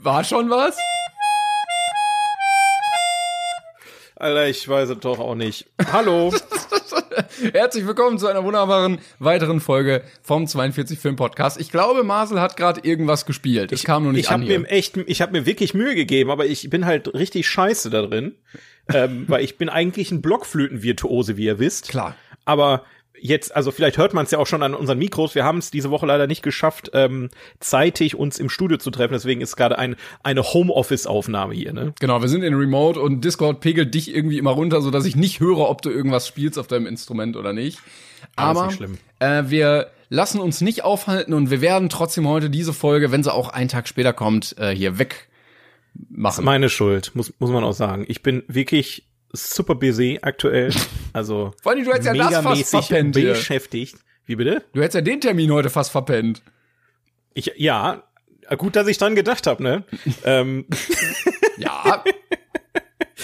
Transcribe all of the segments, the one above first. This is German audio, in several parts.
War schon was? Alter, ich weiß es doch auch nicht. Hallo. Herzlich willkommen zu einer wunderbaren weiteren Folge vom 42 Film Podcast. Ich glaube, Marcel hat gerade irgendwas gespielt. Es kam nur nicht ich hab an hier. mir echt, ich habe mir wirklich Mühe gegeben, aber ich bin halt richtig scheiße da drin, ähm, weil ich bin eigentlich ein Blockflöten-Virtuose, wie ihr wisst. Klar. Aber jetzt, also vielleicht hört man es ja auch schon an unseren Mikros. Wir haben es diese Woche leider nicht geschafft, ähm, zeitig uns im Studio zu treffen. Deswegen ist gerade ein, eine Homeoffice-Aufnahme hier. Ne? Genau, wir sind in Remote und Discord pegelt dich irgendwie immer runter, so dass ich nicht höre, ob du irgendwas spielst auf deinem Instrument oder nicht. Alles Aber schlimm. Äh, wir lassen uns nicht aufhalten und wir werden trotzdem heute diese Folge, wenn sie auch einen Tag später kommt, äh, hier weg Das ist machen. meine Schuld, muss, muss man auch sagen. Ich bin wirklich super busy aktuell. Also Vor allem, du hättest ja das fast verpennt beschäftigt. Wie bitte? Du hättest ja den Termin heute fast verpennt. Ich, ja, gut, dass ich dran gedacht habe, ne? ähm, Ja,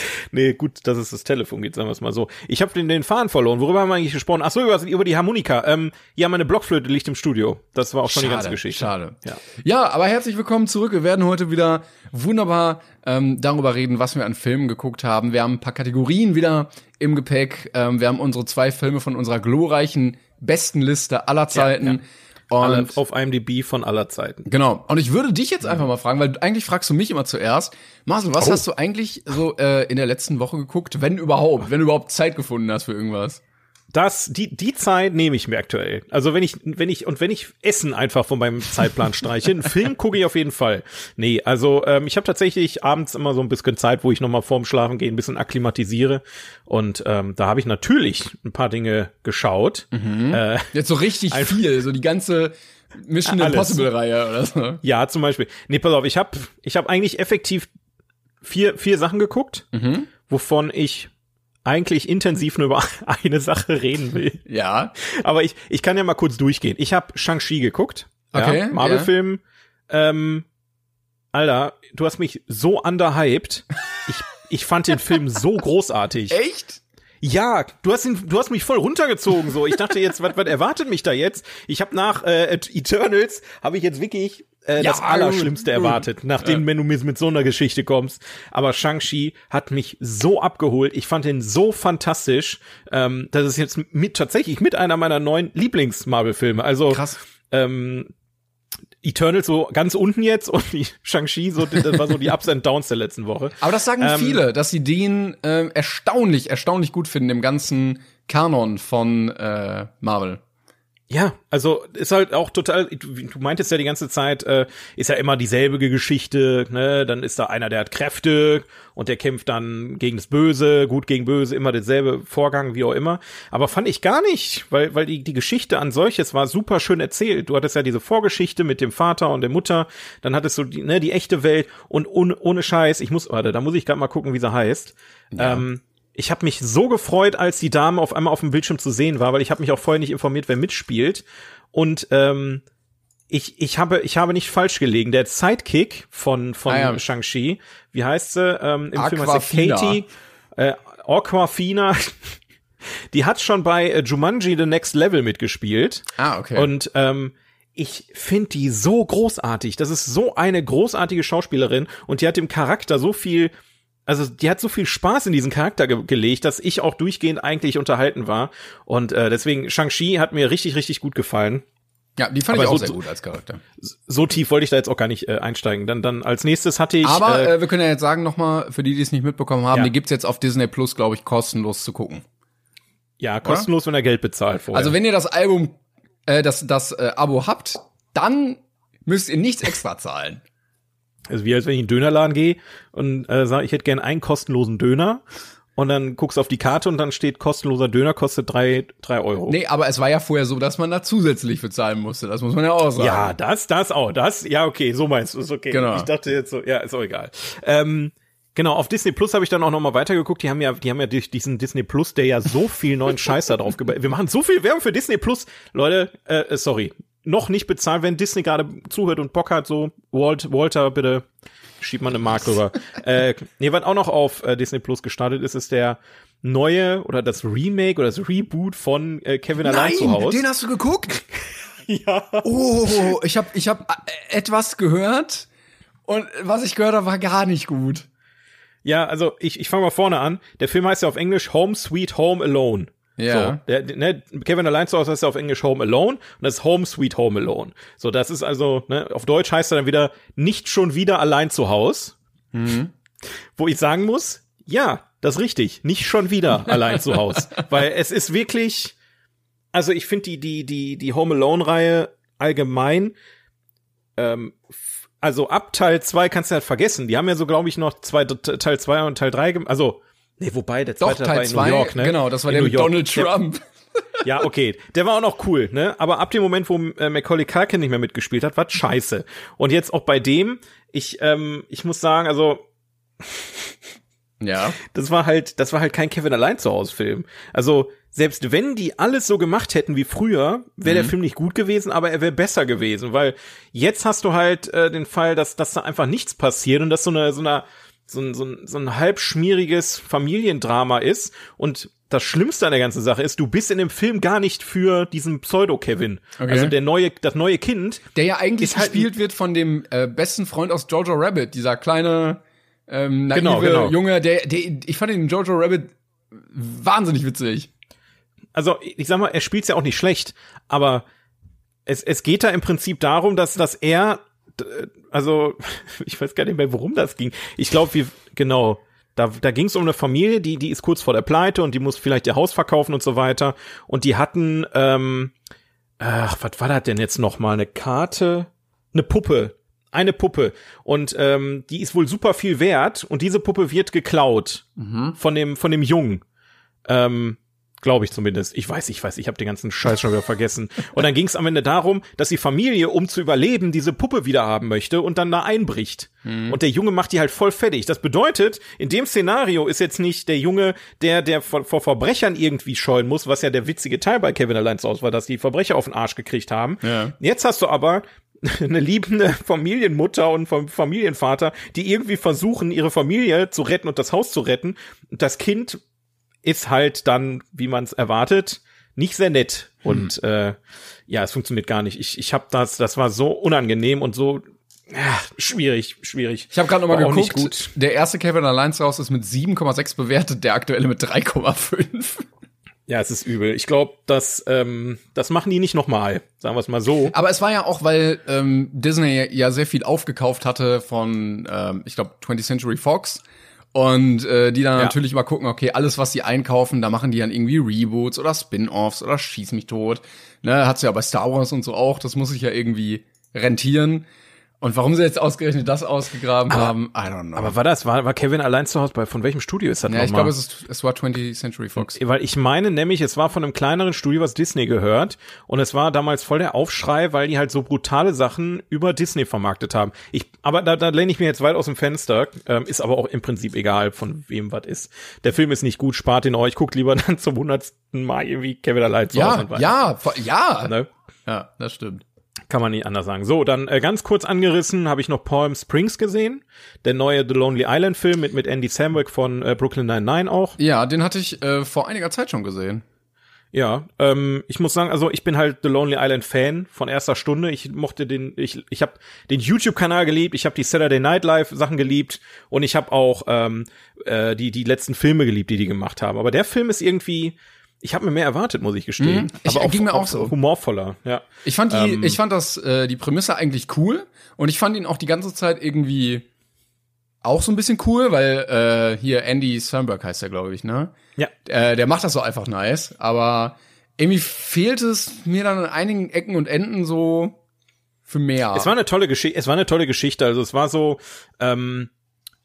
nee, gut, dass es das Telefon geht, sagen wir es mal so. Ich habe den, den Faden verloren. Worüber haben wir eigentlich gesprochen? Ach so, über, über die Harmonika. Ähm, ja, meine Blockflöte liegt im Studio. Das war auch schon die ganze Geschichte. Schade. Ja. ja, aber herzlich willkommen zurück. Wir werden heute wieder wunderbar ähm, darüber reden, was wir an Filmen geguckt haben. Wir haben ein paar Kategorien wieder im Gepäck. Ähm, wir haben unsere zwei Filme von unserer glorreichen besten Liste aller Zeiten. ja. Und Alle auf IMDb von aller Zeiten. Genau. Und ich würde dich jetzt einfach mal fragen, weil eigentlich fragst du mich immer zuerst. Marcel, was Oh. hast du eigentlich so äh, in der letzten Woche geguckt, wenn überhaupt, wenn du überhaupt Zeit gefunden hast für irgendwas? Das, die, die Zeit nehme ich mir aktuell. Also wenn ich, wenn ich, und wenn ich Essen einfach von meinem Zeitplan streiche, einen Film gucke ich auf jeden Fall. Nee, also ähm, ich habe tatsächlich abends immer so ein bisschen Zeit, wo ich nochmal vorm Schlafen gehen ein bisschen akklimatisiere. Und ähm, da habe ich natürlich ein paar Dinge geschaut. Äh, Jetzt so richtig viel, so die ganze Mission Alles. Impossible Reihe oder so. ja, zum Beispiel. Nee, pass auf, ich habe ich hab eigentlich effektiv vier, vier Sachen geguckt, wovon ich eigentlich intensiv nur über eine Sache reden will. Ja. Aber ich, ich kann ja mal kurz durchgehen. Ich habe Shang-Chi geguckt. Okay, Ja, Marvel-Film. Ähm, Alter, du hast mich so underhyped. Ich, ich fand den Film so großartig. Echt? Ja, du hast ihn, du hast mich voll runtergezogen. So, ich dachte jetzt, was, was erwartet mich da jetzt? Ich habe nach äh, Eternals habe ich jetzt wirklich äh, Ja, das Allerschlimmste erwartet, nachdem wenn du mit, mit so einer Geschichte kommst. Aber Shang-Chi hat mich so abgeholt. Ich fand ihn so fantastisch. Ähm, das ist jetzt mit tatsächlich mit einer meiner neuen Lieblings-Marvel-Filme. Also Krass. ähm, Eternals so ganz unten jetzt und Shang-Chi so, das war so die Ups and Downs der letzten Woche. Aber das sagen Ähm, viele, dass sie den ähm, erstaunlich, erstaunlich gut finden im ganzen Kanon von äh, Marvel. Ja, also ist halt auch total, du, meintest ja die ganze Zeit, äh, ist ja immer dieselbe Geschichte, ne? Dann ist da einer, der hat Kräfte und der kämpft dann gegen das Böse, gut gegen böse, immer derselbe Vorgang, wie auch immer. Aber fand ich gar nicht, weil, weil die, die Geschichte an solches war super schön erzählt. Du hattest ja diese Vorgeschichte mit dem Vater und der Mutter, dann hattest du die, ne, die echte Welt und ohne, ohne Scheiß, ich muss, warte, da muss ich gerade mal gucken, wie sie heißt. Ähm, ich habe mich so gefreut, als die Dame auf einmal auf dem Bildschirm zu sehen war, weil ich habe mich auch vorher nicht informiert, wer mitspielt. Und ähm, ich, ich habe ich habe nicht falsch gelegen. Der Sidekick von von Ah, ja. Shang-Chi, wie heißt sie? Ähm, Im Film heißt sie Katie äh, Aquafina. Die hat schon bei äh, Jumanji The Next Level mitgespielt. Ah, okay. Und ähm, ich finde die so großartig. Das ist so eine großartige Schauspielerin und die hat dem Charakter so viel, also die hat so viel Spaß in diesen Charakter ge gelegt, dass ich auch durchgehend eigentlich unterhalten war. Und äh, deswegen Shang-Chi hat mir richtig, richtig gut gefallen. ja, die fand aber ich auch so- sehr gut als Charakter. So tief wollte ich da jetzt auch gar nicht äh, einsteigen. Dann, dann als nächstes hatte ich. Aber äh, äh, wir können ja jetzt sagen nochmal, für die, die es nicht mitbekommen haben, Ja. die gibt's jetzt auf Disney Plus, glaube ich, kostenlos zu gucken. ja, kostenlos, wenn er Geld bezahlt vorher. Also wenn ihr das Album, äh, das, das äh, Abo habt, dann müsst ihr nichts extra zahlen. Also wie als wenn ich in den Dönerladen gehe und äh, sage, ich hätte gern einen kostenlosen Döner. Und dann guckst du auf die Karte und dann steht kostenloser Döner kostet drei, drei Euro. Nee, aber es war ja vorher so, dass man da zusätzlich bezahlen musste. Das muss man ja auch sagen. Ja, das, das auch. Das, ja, okay, so meinst du, ist okay. Genau. Ich dachte jetzt so, ja, ist auch egal. Ähm, genau, auf Disney Plus habe ich dann auch noch mal weitergeguckt. Die haben ja, die haben ja durch diesen Disney Plus, der ja so viel neuen Scheiß da drauf gebaut. Wir machen so viel Werbung für Disney Plus. Leute, äh, sorry. Noch nicht bezahlt, wenn Disney gerade zuhört und Bock hat, so, Walt, Walter, bitte schieb mal eine Mark rüber. äh, nee, was auch noch auf äh, Disney Plus gestartet ist, ist der neue oder das Remake oder das Reboot von äh, Kevin allein zu Hause. den hast du geguckt? ja. Oh, ich habe ich hab äh, etwas gehört und was ich gehört habe, war gar nicht gut. Ja, also ich, ich fange mal vorne an. Der Film heißt ja auf Englisch Home Sweet Home Alone. Ja. So, der, ne, Kevin allein zu Hause heißt ja auf Englisch Home Alone und das ist Home Sweet Home Alone. So, das ist also, ne, auf Deutsch heißt er dann wieder nicht schon wieder allein zu Haus. Mhm. Wo ich sagen muss, ja, das ist richtig, nicht schon wieder allein zu Haus. Weil es ist wirklich, also ich finde die, die, die, die Home Alone-Reihe allgemein, ähm, also ab Teil 2 kannst du halt vergessen. Die haben ja so, glaube ich, noch zwei, Teil 2 und Teil 3, also, nee, wobei, der Doch, zweite war Teil in 2, New York, ne? genau, das war In der New mit York. Donald Der- Trump. ja, okay. Der war auch noch cool, ne? Aber ab dem Moment, wo äh, Macaulay Culkin nicht mehr mitgespielt hat, war scheiße. Und jetzt auch bei dem, ich, ähm, ich muss sagen, also, Ja. das war halt, das war halt kein Kevin allein zu Hause Film. Also, selbst wenn die alles so gemacht hätten wie früher, wäre der Film nicht gut gewesen, aber er wäre besser gewesen, weil jetzt hast du halt äh, den Fall, dass, dass da einfach nichts passiert und dass so eine, so eine, so ein, so ein, so ein halb schmieriges Familiendrama ist und das Schlimmste an der ganzen Sache ist, du bist in dem Film gar nicht für diesen Pseudo-Kevin. Okay. Also der neue, das neue Kind, Der ja eigentlich halt gespielt wird von dem äh, besten Freund aus Jojo Rabbit, dieser kleine ähm, naive Genau, genau. Junge, der, der, ich fand den Jojo Rabbit wahnsinnig witzig. also ich sag mal, er spielt's ja auch nicht schlecht, aber es, es geht da im Prinzip darum, dass, dass er, also ich weiß gar nicht mehr, worum das ging. Ich glaube, wir, genau, da, da ging es um eine Familie, die, die ist kurz vor der Pleite und die muss vielleicht ihr Haus verkaufen und so weiter. Und die hatten, ähm, ach, was war das denn jetzt noch mal? Eine Karte, eine Puppe, eine Puppe. Und ähm, die ist wohl super viel wert und diese Puppe wird geklaut von dem, von dem Jungen. Ähm, Glaube ich zumindest. Ich weiß, ich weiß, ich habe den ganzen Scheiß schon wieder vergessen. Und dann ging es am Ende darum, dass die Familie, um zu überleben, diese Puppe wieder haben möchte und dann da einbricht. Und der Junge macht die halt voll fertig. Das bedeutet, in dem Szenario ist jetzt nicht der Junge, der, der vor, vor Verbrechern irgendwie scheuen muss, was ja der witzige Teil bei Kevin allein zu Hause war, dass die Verbrecher auf den Arsch gekriegt haben. Ja. Jetzt hast du aber eine liebende Familienmutter und Fam- Familienvater, die irgendwie versuchen, ihre Familie zu retten und das Haus zu retten. Und das Kind ist halt dann, wie man es erwartet, nicht sehr nett. Und äh, ja, es funktioniert gar nicht. Ich, ich habe das, das war so unangenehm und so ja, schwierig, schwierig. Ich habe gerade noch mal War auch nicht geguckt. Der erste Kevin Alliance raus ist mit 7,6 bewertet, der aktuelle mit 3,5. Ja, es ist übel. Ich glaube, das, ähm, das machen die nicht nochmal. Sagen wir es mal so. Aber es war ja auch, weil ähm, Disney ja sehr viel aufgekauft hatte von, ähm, ich glaube, 20th Century Fox. Und äh, die dann Ja. natürlich mal gucken, okay, alles, was sie einkaufen, da machen die dann irgendwie Reboots oder Spin-offs oder Schieß mich tot. Ne, hat's ja bei Star Wars und so auch, das muss sich ja irgendwie rentieren. Und warum sie jetzt ausgerechnet das ausgegraben haben, I don't know. Aber war das, war, war Kevin allein zu Hause bei, von welchem Studio ist das ja, ich nochmal? glaube, es, ist, es war 20th Century Fox. Weil ich meine nämlich, es war von einem kleineren Studio, was Disney gehört. Und es war damals voll der Aufschrei, weil die halt so brutale Sachen über Disney vermarktet haben. Ich, aber da, da lehne ich mir jetzt weit aus dem Fenster. Ähm, ist aber auch im Prinzip egal, von wem was ist. Der Film ist nicht gut, spart ihn euch. Guckt lieber dann zum hundertsten Mal irgendwie Kevin allein zu Hause. Ja, ja, ja. Ne? Ja, das stimmt. Kann man nicht anders sagen. So, dann äh, ganz kurz angerissen habe ich noch Palm Springs gesehen. Der neue The Lonely Island Film mit, mit Andy Samberg von äh, Brooklyn Nine-Nine auch. Ja, den hatte ich äh, vor einiger Zeit schon gesehen. Ja, ähm, ich muss sagen, also ich bin halt The Lonely Island Fan von erster Stunde. Ich mochte den, ich, ich habe den YouTube-Kanal geliebt, ich habe die Saturday Night Live Sachen geliebt und ich habe auch ähm, äh, die die letzten Filme geliebt, die die gemacht haben. Aber der Film ist irgendwie, ich habe mir mehr erwartet, muss ich gestehen. Mhm. Ich- Aber ging mir auch so. humorvoller. Ja, Ich fand die, Ähm. ich fand das, äh, die Prämisse eigentlich cool und ich fand ihn auch die ganze Zeit irgendwie auch so ein bisschen cool, weil äh, hier Andy Samberg heißt er, glaube ich, ne? ja. Äh, der macht das so einfach nice, aber irgendwie fehlt es mir dann an einigen Ecken und Enden so für mehr. Es war eine tolle Geschichte, es war eine tolle Geschichte, also es war so, ähm,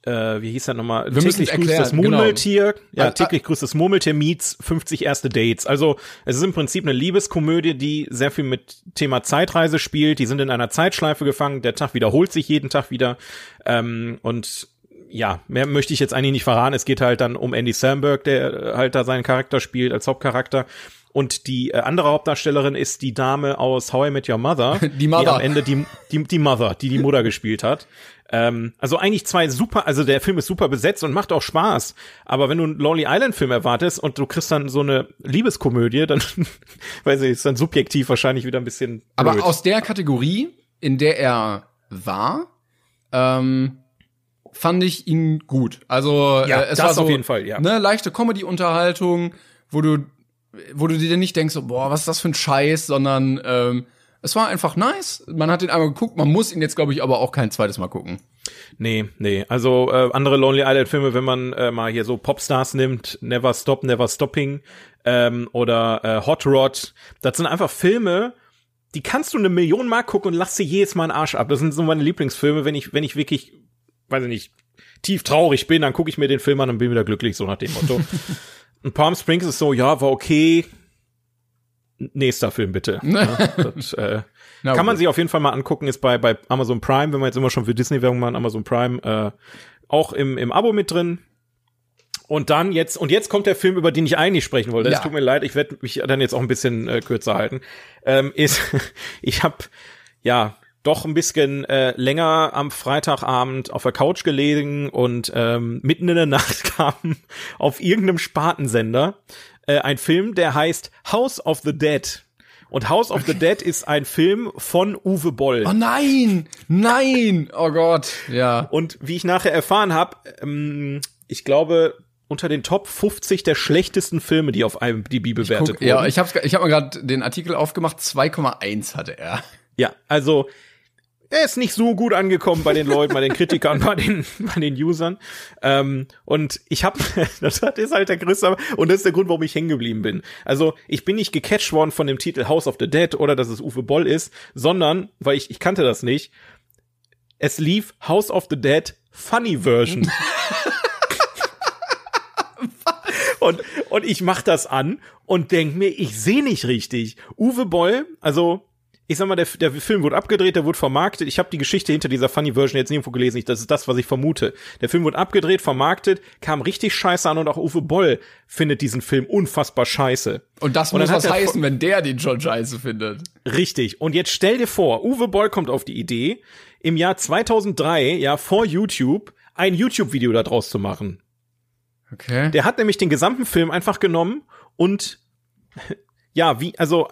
äh, wie hieß das nochmal? Wir müssen täglich grüßt das Murmeltier. Ja, Ah, täglich grüßt das Murmeltier meets 50 erste Dates. Also es ist im Prinzip eine Liebeskomödie, die sehr viel mit Thema Zeitreise spielt. Die sind in einer Zeitschleife gefangen. Der Tag wiederholt sich jeden Tag wieder. Ähm, und ja, mehr möchte ich jetzt eigentlich nicht verraten. Es geht halt dann um Andy Samberg, der äh, halt da seinen Charakter spielt als Hauptcharakter. Und die äh, andere Hauptdarstellerin ist die Dame aus How I Met Your Mother, Die Mother. die am Ende die, die, die Mother, die die Mutter gespielt hat. Ähm, also eigentlich zwei super, also der Film ist super besetzt und macht auch Spaß. Aber wenn du einen Lonely Island Film erwartest und du kriegst dann so eine Liebeskomödie, dann weiß ich, ist dann subjektiv wahrscheinlich wieder ein bisschen. Aber blöd. aus der Kategorie, in der er war, ähm, fand ich ihn gut. Also Ja, äh, es das war so auf jeden Fall, ja. ne, leichte Comedy-Unterhaltung, wo du, wo du dir nicht denkst, so, boah, was ist das für ein Scheiß, sondern ähm, es war einfach nice. Man hat ihn einmal geguckt, man muss ihn jetzt, glaube ich, aber auch kein zweites Mal gucken. Nee, nee. Also äh, andere Lonely Island Filme, wenn man äh, mal hier so Popstars nimmt, Never Stop, Never Stopping ähm, oder äh, Hot Rod, das sind einfach Filme, die kannst du eine Million Mal gucken und lachst dir jedes Mal einen Arsch ab. Das sind so meine Lieblingsfilme, wenn ich, wenn ich wirklich, weiß ich nicht, tief traurig bin, dann gucke ich mir den Film an und bin wieder glücklich, so nach dem Motto. und Palm Springs ist so, ja, war okay. Nächster Film bitte. ja, das, äh, kann man sich auf jeden Fall mal angucken, ist bei, bei Amazon Prime, wenn wir jetzt immer schon für Disney-Werbung machen, Amazon Prime, äh, auch im, im Abo mit drin. Und dann jetzt, und jetzt kommt der Film, über den ich eigentlich sprechen wollte. Es Ja. tut mir leid, ich werde mich dann jetzt auch ein bisschen äh, kürzer halten. Ähm, ist, ich habe ja doch ein bisschen äh, länger am Freitagabend auf der Couch gelegen und ähm, mitten in der Nacht kam auf irgendeinem Spartensender äh, ein Film, der heißt House of the Dead. Und House of the Dead ist ein Film von Uwe Boll. Oh nein, nein, oh Gott, ja. Und wie ich nachher erfahren habe, ähm, ich glaube, unter den Top 50 der schlechtesten Filme, die auf IMDb bewertet Guck, ja, wurden. ich habe ich hab mir gerade den Artikel aufgemacht, 2,1 hatte er. ja, also er ist nicht so gut angekommen bei den Leuten, bei den Kritikern, bei den, bei den Usern. Ähm, und ich habe, das hat- ist halt der größte, und das ist der Grund, warum ich hängen geblieben bin. Also ich bin nicht gecatcht worden von dem Titel House of the Dead oder dass es Uwe Boll ist, sondern, weil ich, ich kannte das nicht, es lief House of the Dead Funny Version. Und, und ich mach das an und denk mir, ich sehe nicht richtig. Uwe Boll, also ich sag mal, der, der Film wurde abgedreht, der wurde vermarktet. Ich habe die Geschichte hinter dieser Funny Version jetzt nirgendwo gelesen. Ich, das ist das, was ich vermute. Der Film wurde abgedreht, vermarktet, kam richtig scheiße an und auch Uwe Boll findet diesen Film unfassbar scheiße. Und das muss was heißen, wenn der den schon scheiße findet. Richtig. Und jetzt stell dir vor, Uwe Boll kommt auf die Idee, im Jahr 2003, ja, vor YouTube, ein YouTube-Video daraus zu machen. Okay. Der hat nämlich den gesamten Film einfach genommen und ja, wie, also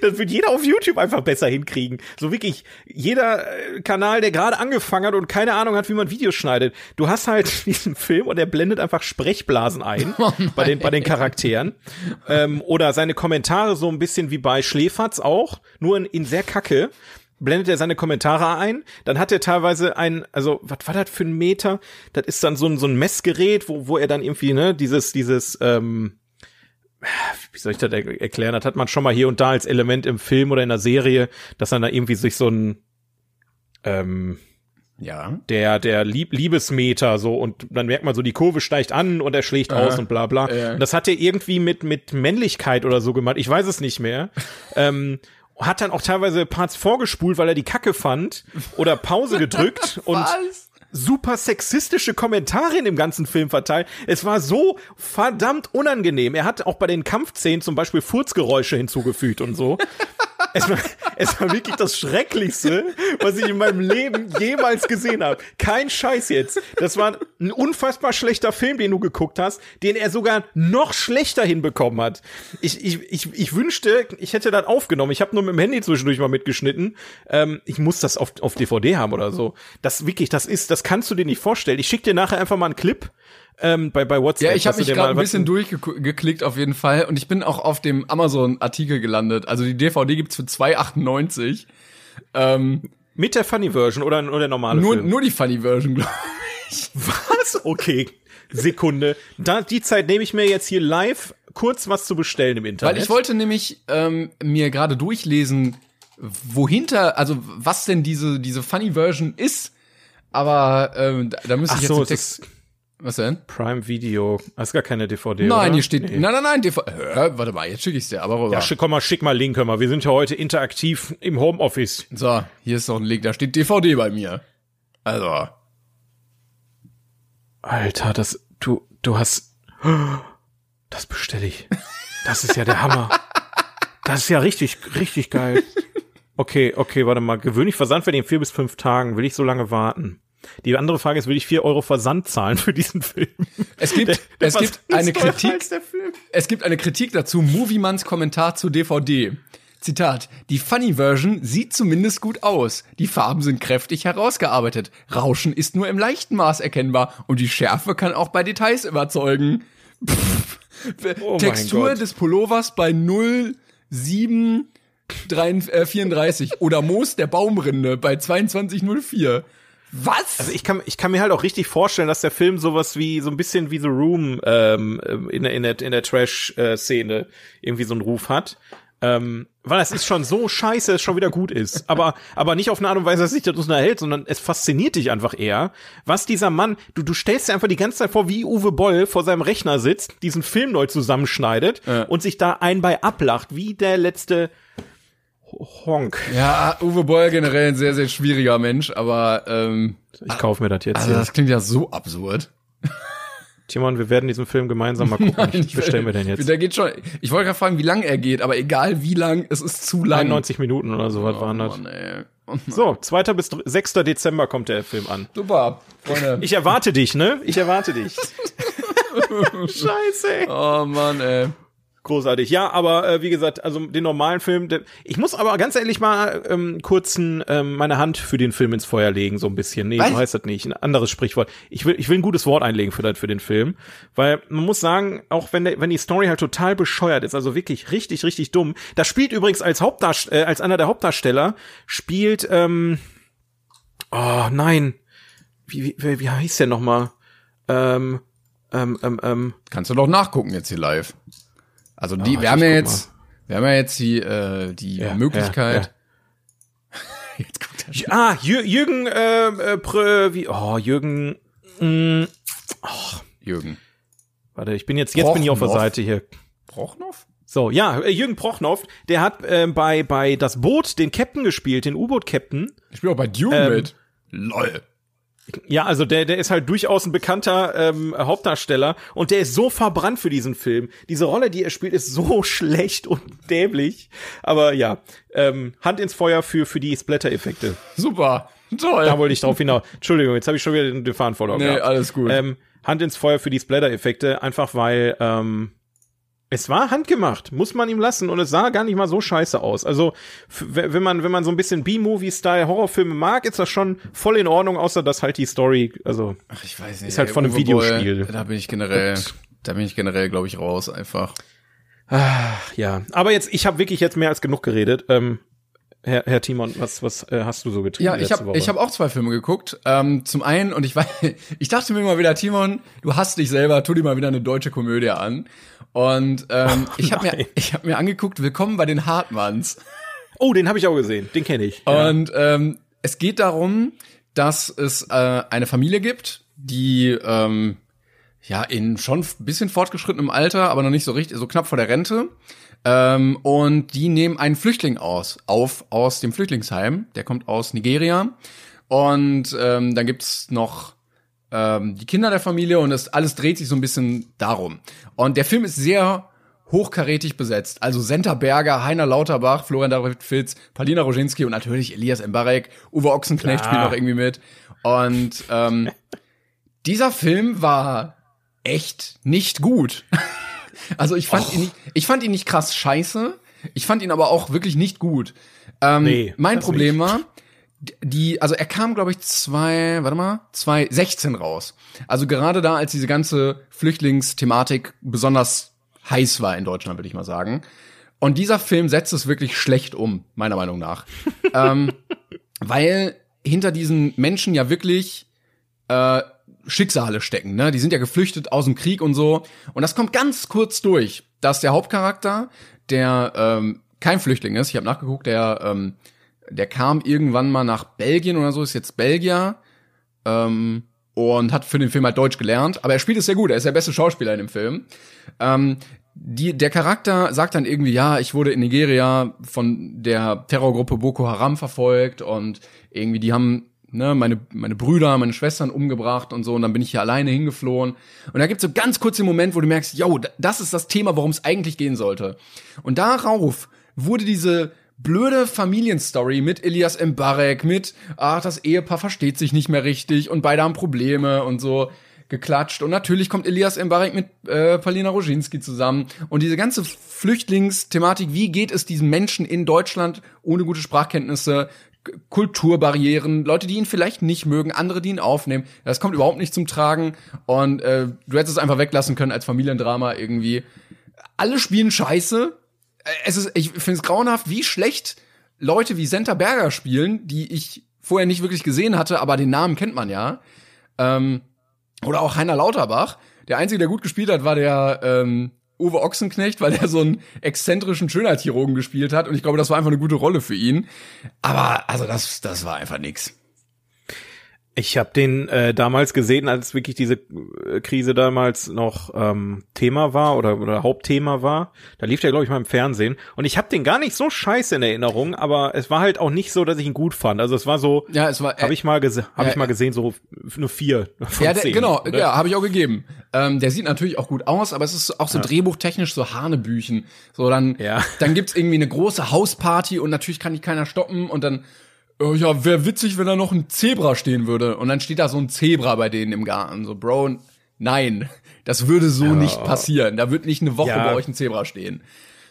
das wird jeder auf YouTube einfach besser hinkriegen. So wirklich jeder äh, Kanal, der gerade angefangen hat und keine Ahnung hat, wie man Videos schneidet. Du hast halt diesen Film und er blendet einfach Sprechblasen ein bei den bei den Charakteren ähm, oder seine Kommentare so ein bisschen wie bei Schläferz auch, nur in, in sehr kacke blendet er seine Kommentare ein, dann hat er teilweise ein, also was war das für ein Meter? Das ist dann so ein so ein Messgerät, wo wo er dann irgendwie ne dieses dieses ähm, wie soll ich das er erklären? Das hat man schon mal hier und da als Element im Film oder in der Serie, dass dann da irgendwie sich so ein ähm, Ja. der der Lieb Liebesmeter so und dann merkt man so die Kurve steigt an und er schlägt aus und bla bla. Ja. Und das hat er irgendwie mit mit Männlichkeit oder so gemacht. Ich weiß es nicht mehr. ähm, hat dann auch teilweise Parts vorgespult, weil er die Kacke fand oder Pause gedrückt und? Super sexistische Kommentare in dem ganzen Film verteilt. Es war so verdammt unangenehm. Er hat auch bei den Kampfszenen zum Beispiel Furzgeräusche hinzugefügt und so. Es war, es war wirklich das Schrecklichste, was ich in meinem Leben jemals gesehen habe. Kein Scheiß jetzt. Das war ein unfassbar schlechter Film, den du geguckt hast, den er sogar noch schlechter hinbekommen hat. Ich, ich, ich, ich wünschte, ich hätte das aufgenommen. Ich habe nur mit dem Handy zwischendurch mal mitgeschnitten. Ähm, ich muss das auf, auf DVD haben oder so. Das wirklich, das ist, das kannst du dir nicht vorstellen. Ich schick dir nachher einfach mal einen Clip ähm, bei, bei WhatsApp. Ja, ich habe mich gerade ein bisschen durchgeklickt auf jeden Fall und ich bin auch auf dem Amazon-Artikel gelandet. Also die DVD gibt's für 2,98. Ähm, Mit der Funny Version oder, oder der normale nur, Film? nur die Funny-Version, glaube Was? Okay. Sekunde. Da, die Zeit nehme ich mir jetzt hier live kurz was zu bestellen im Internet. Weil ich wollte nämlich ähm, mir gerade durchlesen, wohinter, also was denn diese, diese Funny Version ist. Aber ähm, da, da müsste Ach ich jetzt so, den Text. Was denn? Prime Video. Das ist gar keine DVD, Nein, oder? hier steht. Nee. Nein, nein, nein, DV Hä, warte mal, jetzt schicke ich's dir, aber rüber. Ja, schick, komm mal, schick mal Link, hör mal. Wir sind ja heute interaktiv im Homeoffice. So, hier ist noch ein Link, da steht DVD bei mir. Also, Alter, das, du, du hast, das bestelle ich. Das ist ja der Hammer. Das ist ja richtig, richtig geil. Okay, okay, warte mal. Gewöhnlich Versand werden in vier bis fünf Tagen. Will ich so lange warten? Die andere Frage ist, will ich vier Euro Versand zahlen für diesen Film? es gibt, Der es gibt eine Kritik, es gibt eine Kritik dazu, Moviemans Kommentar zu DVD. Zitat, die Funny Version sieht zumindest gut aus. Die Farben sind kräftig herausgearbeitet. Rauschen ist nur im leichten Maß erkennbar und die Schärfe kann auch bei Details überzeugen. Pff. Oh Textur des Pullovers bei 07 äh, 34 oder Moos der Baumrinde bei 2204. Was? Also ich kann, ich kann mir halt auch richtig vorstellen, dass der Film sowas wie, so ein bisschen wie The Room ähm, in, der- in der, in der Trash-Szene irgendwie so einen Ruf hat. Ähm, weil es ist schon so scheiße, es schon wieder gut ist. Aber, aber nicht auf eine Art und Weise, dass sich das unterhält, sondern es fasziniert dich einfach eher, was dieser Mann, du, du stellst dir einfach die ganze Zeit vor, wie Uwe Boll vor seinem Rechner sitzt, diesen Film neu zusammenschneidet Ja. und sich da ein bei ablacht, wie der letzte Honk. Ja, Uwe Boll generell ein sehr, sehr schwieriger Mensch, aber ähm, Ich kaufe mir das jetzt also hier. das klingt ja so absurd. Timon, wir werden diesen Film gemeinsam mal gucken. ich bestellen wir den jetzt. Der geht schon. Ich wollte gerade fragen, wie lang er geht, aber egal wie lang, es ist zu lang. 91 Minuten oder so, was oh, waren das? Oh. So, 2. bis 6. Dezember kommt der Film an. Super, Freunde. Ich erwarte dich, ne? Ich erwarte dich. Scheiße, ey. oh Mann, ey. Großartig. Ja, aber äh, wie gesagt, also den normalen Film, der, ich muss aber ganz ehrlich mal ähm, kurzen ähm, meine Hand für den Film ins Feuer legen, so ein bisschen. Nee, Was? so heißt das nicht. Ein anderes Sprichwort. Ich will, ich will ein gutes Wort einlegen für, das, für den Film, weil man muss sagen, auch wenn der, wenn die Story halt total bescheuert ist, also wirklich richtig, richtig dumm. Da spielt übrigens als Hauptdarst äh, als einer der Hauptdarsteller spielt, ähm, oh nein, wie wie, wie, heißt der noch mal? Ähm, ähm, ähm, ähm, Kannst du doch nachgucken jetzt hier live. Also die, Oh, wir haben ja jetzt, wir haben ja jetzt die, äh, die Ja, Möglichkeit. Jetzt guckt er. J- Ah, Jür Jürgen, äh, äh, Prö, wie, oh, Jürgen, mh, Jürgen. warte, ich bin jetzt, jetzt bin ich auf der Prochnow. Seite hier. Prochnow? So, ja, äh, Jürgen Prochnow, der hat äh, bei, bei Das Boot den Captain gespielt, den U-Boot-Captain. Ich spiele auch bei Dune Ähm, mit. Lol. Ja, also der, der ist halt durchaus ein bekannter ähm, Hauptdarsteller und der ist so verbrannt für diesen Film. Diese Rolle, die er spielt, ist so schlecht und dämlich. Aber ja, ähm, Hand ins Feuer für, für die Splatter-Effekte. Super. Toll. Da wollte ich drauf hinaus. Entschuldigung, jetzt habe ich schon wieder den, den Faden verloren. nee, gehabt. alles gut. Ähm, Hand ins Feuer für die Splatter-Effekte, einfach weil ähm, es war handgemacht, muss man ihm lassen und es sah gar nicht mal so scheiße aus. Also wenn man wenn man so ein bisschen B-Movie-Style Horrorfilme mag, ist das schon voll in Ordnung, außer dass halt die Story, also Ach, ich weiß nicht. Ist halt ey, von einem Uwe Videospiel. Da bin ich generell, da bin ich generell, glaube ich, raus einfach. ja. Aber jetzt, ich habe wirklich jetzt mehr als genug geredet. Ähm, Herr, Herr Timon, was was äh, hast du so getrieben? Ja, ich habe hab auch zwei Filme geguckt. Ähm, zum einen, und ich weiß, ich dachte mir immer wieder, Timon, du hast dich selber, tu dir mal wieder eine deutsche Komödie an. Und ähm, ich habe mir, ich hab mir angeguckt, Willkommen bei den Hartmanns. Oh, den habe ich auch gesehen. Den kenne ich. Ja. Und ähm, es geht darum, dass es äh, eine Familie gibt, die ähm, ja in schon ein bisschen fortgeschrittenem Alter, aber noch nicht so richtig, so knapp vor der Rente. Ähm, und die nehmen einen Flüchtling aus, auf aus dem Flüchtlingsheim. Der kommt aus Nigeria. Und ähm, dann gibt's noch ähm, die Kinder der Familie und das alles dreht sich so ein bisschen darum. Und der Film ist sehr hochkarätig besetzt. Also Senta Berger, Heiner Lauterbach, Florian David Fitz, Paulina Roginski und natürlich Elias Mbarek, Uwe Ochsenknecht Klar. spielt noch irgendwie mit. Und ähm, dieser Film war echt nicht gut. Also ich fand ihn nicht, ich fand ihn nicht krass scheiße. Ich fand ihn aber auch wirklich nicht gut. Ähm, Nee, mein Problem nicht. war, die, also er kam, glaube ich, zwei, warte mal, zwei 16 raus. Also gerade da, als diese ganze Flüchtlingsthematik besonders heiß war in Deutschland, würde ich mal sagen. Und dieser Film setzt es wirklich schlecht um, meiner Meinung nach. ähm, weil hinter diesen Menschen ja wirklich äh, Schicksale stecken, ne? Die sind ja geflüchtet aus dem Krieg und so. Und das kommt ganz kurz durch, dass der Hauptcharakter, der ähm, kein Flüchtling ist. Ich habe nachgeguckt, der, ähm, der kam irgendwann mal nach Belgien oder so, ist jetzt Belgier ähm, und hat für den Film halt Deutsch gelernt. Aber er spielt es sehr gut, er ist der beste Schauspieler in dem Film. Ähm, die, der Charakter sagt dann irgendwie, ja, ich wurde in Nigeria von der Terrorgruppe Boko Haram verfolgt und irgendwie die haben ne, meine, meine Brüder, meine Schwestern umgebracht und so, und dann bin ich hier alleine hingeflohen. Und da gibt's so ganz kurze Moment, wo du merkst, yo, das ist das Thema, worum es eigentlich gehen sollte. Und darauf wurde diese blöde Familienstory mit Elias Mbarek, mit, ach, das Ehepaar versteht sich nicht mehr richtig und beide haben Probleme und so geklatscht. Und natürlich kommt Elias Mbarek mit äh, Palina Roginski zusammen. Und diese ganze Flüchtlingsthematik, wie geht es diesen Menschen in Deutschland ohne gute Sprachkenntnisse, Kulturbarrieren, Leute, die ihn vielleicht nicht mögen, andere, die ihn aufnehmen. Das kommt überhaupt nicht zum Tragen. Und äh, du hättest es einfach weglassen können als Familiendrama irgendwie. Alle spielen scheiße. Äh, es ist, ich finde es grauenhaft, wie schlecht Leute wie Senta Berger spielen, die ich vorher nicht wirklich gesehen hatte, aber den Namen kennt man ja. Ähm, oder auch Heiner Lauterbach. Der einzige, der gut gespielt hat, war der ähm, Uwe Ochsenknecht, weil er so einen exzentrischen Schönheitschirurgen gespielt hat und ich glaube, das war einfach eine gute Rolle für ihn. Aber also das, das war einfach nix. Ich habe den äh, damals gesehen, als wirklich diese äh, Krise damals noch ähm, Thema war oder, oder Hauptthema war. Da lief der, glaube ich, mal im Fernsehen. Und ich habe den gar nicht so scheiße in Erinnerung, aber es war halt auch nicht so, dass ich ihn gut fand. Also es war so, ja, es war, äh, habe ich mal gesehen, habe äh, ich mal gesehen, so nur vier von ja, der, zehn, genau, oder? ja, habe ich auch gegeben. Ähm, der sieht natürlich auch gut aus, aber es ist auch so ja. drehbuchtechnisch so Hanebüchen. So dann, ja. dann gibt's irgendwie eine große Hausparty und natürlich kann dich keiner stoppen und dann ja, wäre witzig, wenn da noch ein Zebra stehen würde. Und dann steht da so ein Zebra bei denen im Garten. So, Bro, nein, das würde so ja. nicht passieren. Da wird nicht eine Woche ja. bei euch ein Zebra stehen.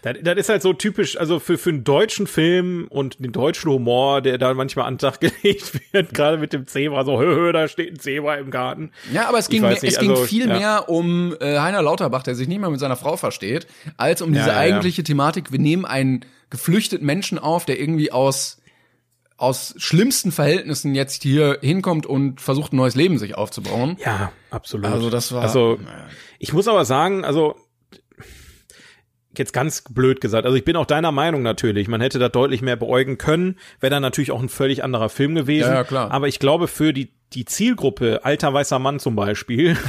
Das, das ist halt so typisch, also für, für einen deutschen Film und den deutschen Humor, der da manchmal an den Tag gelegt wird, gerade mit dem Zebra, so, hö, hö, da steht ein Zebra im Garten. Ja, aber es ging, mehr, es also, ging viel ja. mehr um äh, Heiner Lauterbach, der sich nicht mehr mit seiner Frau versteht, als um diese ja, ja, eigentliche Thematik, wir nehmen einen geflüchteten Menschen auf, der irgendwie aus aus schlimmsten Verhältnissen jetzt hier hinkommt und versucht ein neues Leben sich aufzubauen. Ja, absolut. Also das war. Also ich muss aber sagen, also jetzt ganz blöd gesagt, also ich bin auch deiner Meinung natürlich, man hätte da deutlich mehr beäugen können, wäre dann natürlich auch ein völlig anderer Film gewesen. Ja, ja, klar. Aber ich glaube, für die die Zielgruppe, alter weißer Mann zum Beispiel.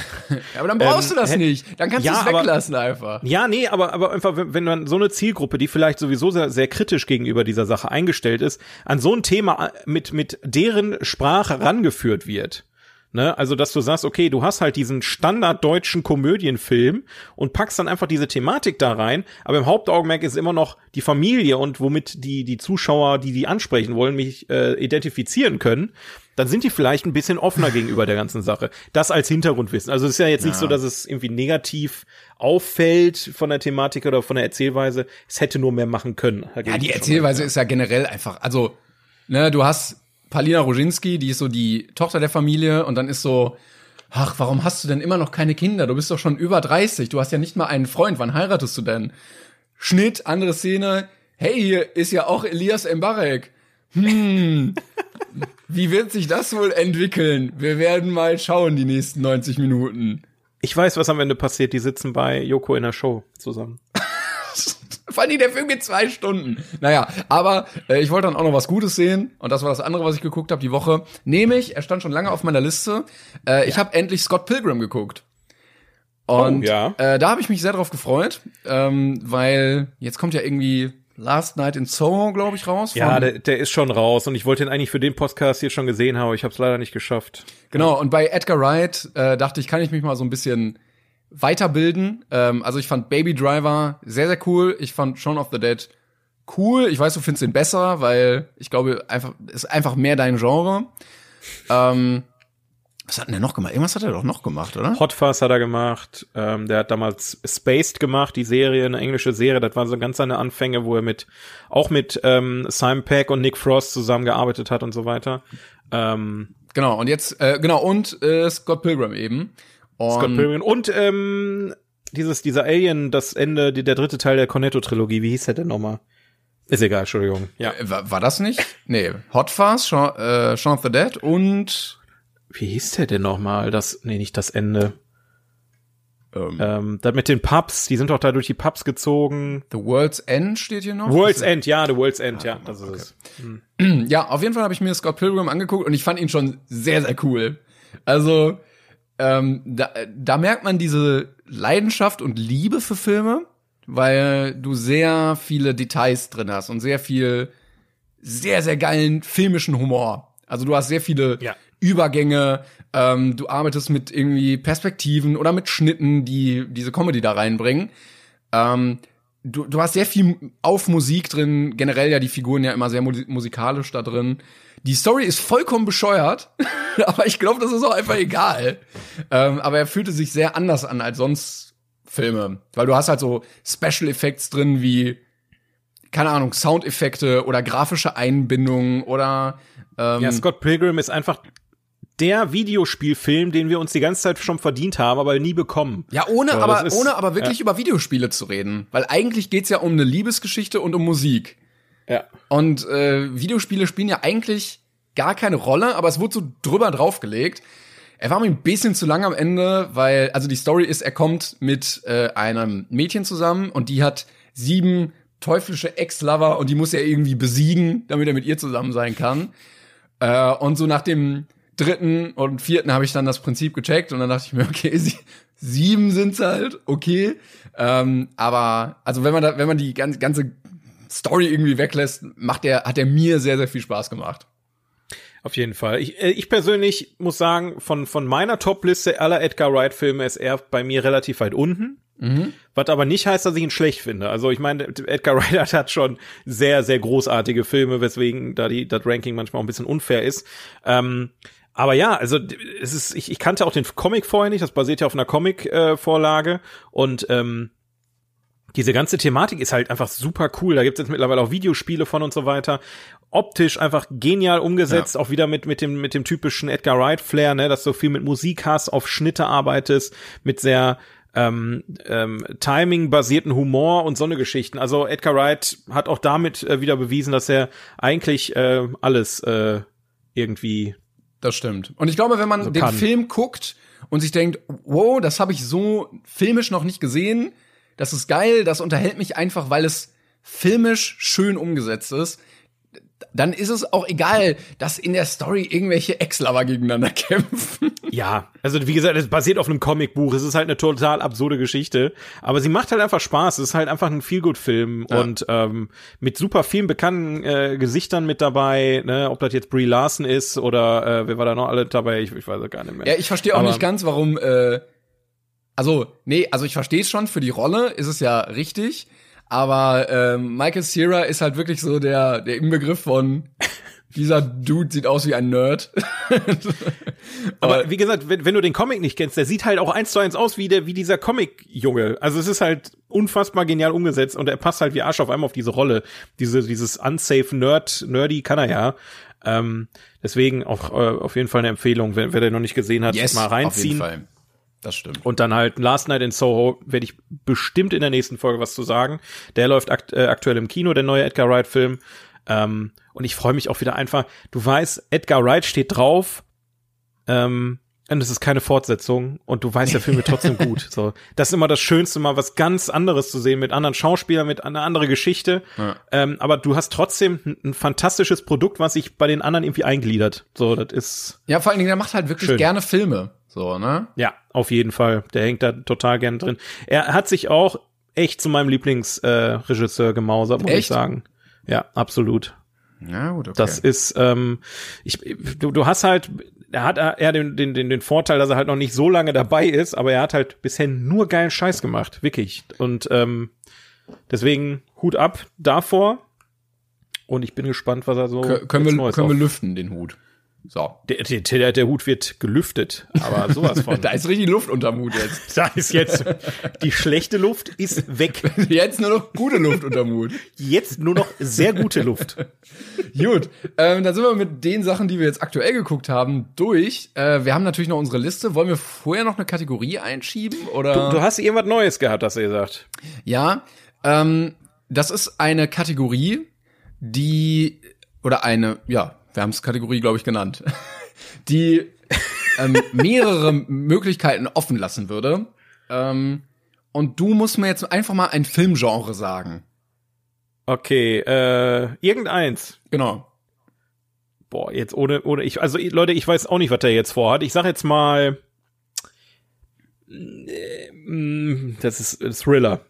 Ja, aber dann brauchst ähm, du das nicht. Dann kannst ja, du es weglassen aber, einfach. Ja, nee, aber, aber einfach, wenn, wenn man so eine Zielgruppe, die vielleicht sowieso sehr, sehr kritisch gegenüber dieser Sache eingestellt ist, an so ein Thema mit, mit deren Sprache rangeführt wird, Ne? Also, dass du sagst, okay, du hast halt diesen standarddeutschen Komödienfilm und packst dann einfach diese Thematik da rein, aber im Hauptaugenmerk ist immer noch die Familie und womit die, die Zuschauer, die die ansprechen wollen, mich äh, identifizieren können, dann sind die vielleicht ein bisschen offener gegenüber der ganzen Sache. Das als Hintergrundwissen. Also es ist ja jetzt nicht so, dass es irgendwie negativ auffällt von der Thematik oder von der Erzählweise. Es hätte nur mehr machen können. Ja, die Erzählweise ist ja generell einfach, also, ne, du hast Palina Roginski, die ist so die Tochter der Familie und dann ist so, ach, warum hast du denn immer noch keine Kinder? Du bist doch schon über 30, du hast ja nicht mal einen Freund, wann heiratest du denn? Schnitt, andere Szene, hey, hier ist ja auch Elias Mbarek. Hm, wie wird sich das wohl entwickeln? Wir werden mal schauen die nächsten 90 Minuten. Ich weiß, was am Ende passiert. Die sitzen bei Joko in der Show zusammen. Vor allem der Film geht zwei Stunden. Naja, aber äh, ich wollte dann auch noch was Gutes sehen und das war das andere, was ich geguckt habe die Woche. Nämlich, er stand schon lange auf meiner Liste. Äh, ja. Ich habe endlich Scott Pilgrim geguckt. Und oh, ja. äh, da habe ich mich sehr drauf gefreut, ähm, weil jetzt kommt ja irgendwie Last Night in Soho, glaube ich, raus. Ja, der, der ist schon raus und ich wollte ihn eigentlich für den Podcast hier schon gesehen haben, ich habe es leider nicht geschafft. Genau, und bei Edgar Wright äh, dachte ich, kann ich mich mal so ein bisschen weiterbilden. Ähm, also ich fand Baby Driver sehr, sehr cool. Ich fand Shaun of the Dead cool. Ich weiß, du findest ihn besser, weil ich glaube, einfach ist einfach mehr dein Genre. Ähm, was hat denn der noch gemacht? Irgendwas hat er doch noch gemacht, oder? Hot Fuzz hat er gemacht. Ähm, der hat damals Spaced gemacht, die Serie, eine englische Serie. Das waren so ganz seine Anfänge, wo er mit auch mit ähm, Simon Peck und Nick Frost zusammengearbeitet hat und so weiter. Ähm, genau. Und jetzt äh, genau und äh, Scott Pilgrim eben. Und Scott Pilgrim. Und ähm, dieses, dieser Alien, das Ende, der dritte Teil der Cornetto-Trilogie, wie hieß der denn nochmal? Ist egal, Entschuldigung. Ja. Äh, war, war das nicht? Nee, Hot Fast, Shaun, äh, Shaun of the Dead und wie hieß der denn nochmal? Das, nee, nicht das Ende. Ähm, ähm, da mit den Pubs, die sind doch da durch die Pubs gezogen. The World's End steht hier noch. World's End, ja, The World's End, ja, ja das ist okay. es. Hm. Ja, auf jeden Fall habe ich mir Scott Pilgrim angeguckt und ich fand ihn schon sehr, sehr cool. Also, ähm, da, da merkt man diese Leidenschaft und Liebe für Filme, weil du sehr viele Details drin hast und sehr viel sehr, sehr geilen filmischen Humor. Also du hast sehr viele ja. Übergänge, ähm, du arbeitest mit irgendwie Perspektiven oder mit Schnitten, die diese Comedy da reinbringen. Ähm, du, du hast sehr viel auf Musik drin, generell ja die Figuren ja immer sehr musikalisch da drin. Die Story ist vollkommen bescheuert, aber ich glaube, das ist auch einfach egal. Ähm, aber er fühlte sich sehr anders an als sonst Filme, weil du hast halt so Special Effects drin wie keine Ahnung Soundeffekte oder grafische Einbindungen oder ähm, ja Scott Pilgrim ist einfach der Videospielfilm, den wir uns die ganze Zeit schon verdient haben, aber nie bekommen. Ja, ohne, so, aber, ist, ohne aber wirklich ja. über Videospiele zu reden. Weil eigentlich geht's ja um eine Liebesgeschichte und um Musik. Ja. Und äh, Videospiele spielen ja eigentlich gar keine Rolle, aber es wurde so drüber draufgelegt. Er war mir ein bisschen zu lang am Ende, weil, also die Story ist, er kommt mit äh, einem Mädchen zusammen und die hat sieben teuflische Ex-Lover und die muss er irgendwie besiegen, damit er mit ihr zusammen sein kann. Äh, und so nach dem dritten und vierten habe ich dann das Prinzip gecheckt und dann dachte ich mir, okay, sie, sieben sind's halt, okay. Ähm, aber also wenn man da, wenn man die ganze, ganze Story irgendwie weglässt, macht der, hat er mir sehr, sehr viel Spaß gemacht. Auf jeden Fall. Ich, äh, ich persönlich muss sagen, von, von meiner Top-Liste aller Edgar Wright-Filme ist er bei mir relativ weit unten. Mhm. Was aber nicht heißt, dass ich ihn schlecht finde. Also ich meine, Edgar Wright hat schon sehr, sehr großartige Filme, weswegen da die, das Ranking manchmal auch ein bisschen unfair ist. Ähm, aber ja, also es ist, ich, ich kannte auch den Comic vorher nicht, das basiert ja auf einer Comic-Vorlage äh, und ähm, diese ganze Thematik ist halt einfach super cool. Da gibt es jetzt mittlerweile auch Videospiele von und so weiter. Optisch einfach genial umgesetzt, ja. auch wieder mit, mit dem, mit dem typischen Edgar Wright Flair, ne, dass du viel mit Musik hast, auf Schnitte arbeitest, mit sehr ähm, ähm, Timing-basierten Humor und so eine Geschichten. Also Edgar Wright hat auch damit äh, wieder bewiesen, dass er eigentlich äh, alles äh, irgendwie das stimmt. Und ich glaube, wenn man also den Film guckt und sich denkt, wow, das habe ich so filmisch noch nicht gesehen, das ist geil, das unterhält mich einfach, weil es filmisch schön umgesetzt ist, dann ist es auch egal, dass in der Story irgendwelche Ex-Lover gegeneinander kämpfen. Ja, also wie gesagt, es basiert auf einem Comicbuch. Es ist halt eine total absurde Geschichte, aber sie macht halt einfach Spaß. Es ist halt einfach ein Feelgood-Film ja. und ähm, mit super vielen bekannten äh, Gesichtern mit dabei. Ne? Ob das jetzt Brie Larson ist oder äh, wer war da noch alle dabei? Ich, ich weiß es gar nicht mehr. Ja, ich verstehe auch aber, nicht ganz, warum. Äh, also nee, also ich verstehe es schon. Für die Rolle ist es ja richtig. Aber ähm, Michael Cera ist halt wirklich so der, der Inbegriff von dieser Dude sieht aus wie ein Nerd. Aber wie gesagt, wenn, wenn, du den Comic nicht kennst, der sieht halt auch eins zu eins aus wie der, wie dieser Comic-Junge. Also es ist halt unfassbar genial umgesetzt und er passt halt wie Arsch auf einmal auf diese Rolle. Diese, dieses unsafe Nerd, nerdy kann er ja. Ähm, deswegen auch äh, auf jeden Fall eine Empfehlung, wer, wer den noch nicht gesehen hat, yes, mal reinziehen. Auf jeden Fall. Das stimmt. Und dann halt Last Night in Soho werde ich bestimmt in der nächsten Folge was zu sagen. Der läuft akt äh, aktuell im Kino, der neue Edgar Wright Film. Ähm, und ich freue mich auch wieder einfach. Du weißt, Edgar Wright steht drauf. Ähm, und es ist keine Fortsetzung und du weißt, der Film wird trotzdem gut. So, das ist immer das Schönste, mal was ganz anderes zu sehen mit anderen Schauspielern, mit einer anderen Geschichte. Ja. Ähm, aber du hast trotzdem ein, ein, fantastisches Produkt, was sich bei den anderen irgendwie eingliedert. So, das ist ja vor allen Dingen, der macht halt wirklich schön. gerne Filme. So, ne? Ja, auf jeden Fall. Der hängt da total gern drin. Er hat sich auch echt zu meinem Lieblingsregisseur äh, gemausert, muss echt? ich sagen. Ja, absolut. Ja, gut, okay. Das ist, ähm, ich, du, du hast halt, er hat er den, den, den, den Vorteil, dass er halt noch nicht so lange dabei ist, aber er hat halt bisher nur geilen Scheiß gemacht, wirklich. Und ähm, deswegen Hut ab davor. Und ich bin gespannt, was er so. Kön können wir, können wir lüften, den Hut. So. Der, der, der Hut wird gelüftet, aber sowas von. da ist richtig Luft unterm Hut jetzt. da ist jetzt, die schlechte Luft ist weg. Jetzt nur noch gute Luft unterm Hut. Jetzt nur noch sehr gute Luft. Gut, ähm, dann sind wir mit den Sachen, die wir jetzt aktuell geguckt haben, durch. Äh, wir haben natürlich noch unsere Liste. Wollen wir vorher noch eine Kategorie einschieben? Oder? Du, du hast irgendwas Neues gehabt, hast du gesagt. Ja, ähm, das ist eine Kategorie, die, oder eine, ja, wir haben es Kategorie, glaube ich, genannt, die ähm, mehrere Möglichkeiten offen lassen würde, Ähm, und du musst mir jetzt einfach mal ein Filmgenre sagen. Okay, äh, irgendeins. Genau. Boah, jetzt ohne, ohne, ich, also Leute, ich weiß auch nicht, was der jetzt vorhat. Ich sag jetzt mal, äh, das ist Thriller.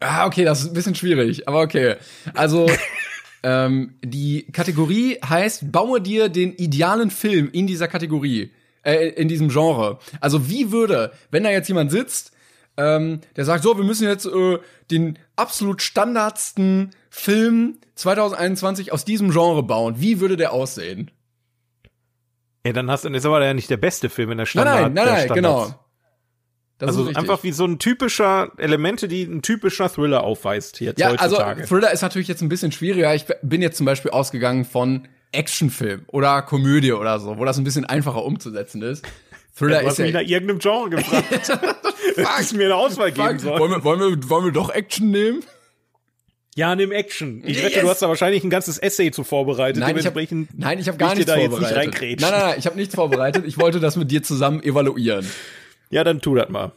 Ah, okay, das ist ein bisschen schwierig, aber okay. Also, ähm, die Kategorie heißt, baue dir den idealen Film in dieser Kategorie, äh, in diesem Genre. Also, wie würde, wenn da jetzt jemand sitzt, ähm, der sagt, so, wir müssen jetzt äh, den absolut standardsten Film 2021 aus diesem Genre bauen. Wie würde der aussehen? Ja, dann hast du, ist aber ja nicht der beste Film in der Standard. Nein, nein, nein, nein genau. Das also einfach wie so ein typischer Elemente, die ein typischer Thriller aufweist jetzt ja, heutzutage. also Thriller ist natürlich jetzt ein bisschen schwieriger. Ich bin jetzt zum Beispiel ausgegangen von Actionfilm oder Komödie oder so, wo das ein bisschen einfacher umzusetzen ist. Thriller ja, du hast ist mich ja nach irgendeinem Genre gefragt. Dass mir eine Auswahl geben soll. Wollen wir, wollen, wir, wollen wir doch Action nehmen? Ja, nimm Action. Ich yes. wette, du hast da wahrscheinlich ein ganzes Essay zu vorbereitet. Nein, ich habe hab gar nichts vorbereitet. Nicht nein, nein, nein, ich habe nichts vorbereitet. Ich wollte das mit dir zusammen evaluieren. Ja, dann tu das mal.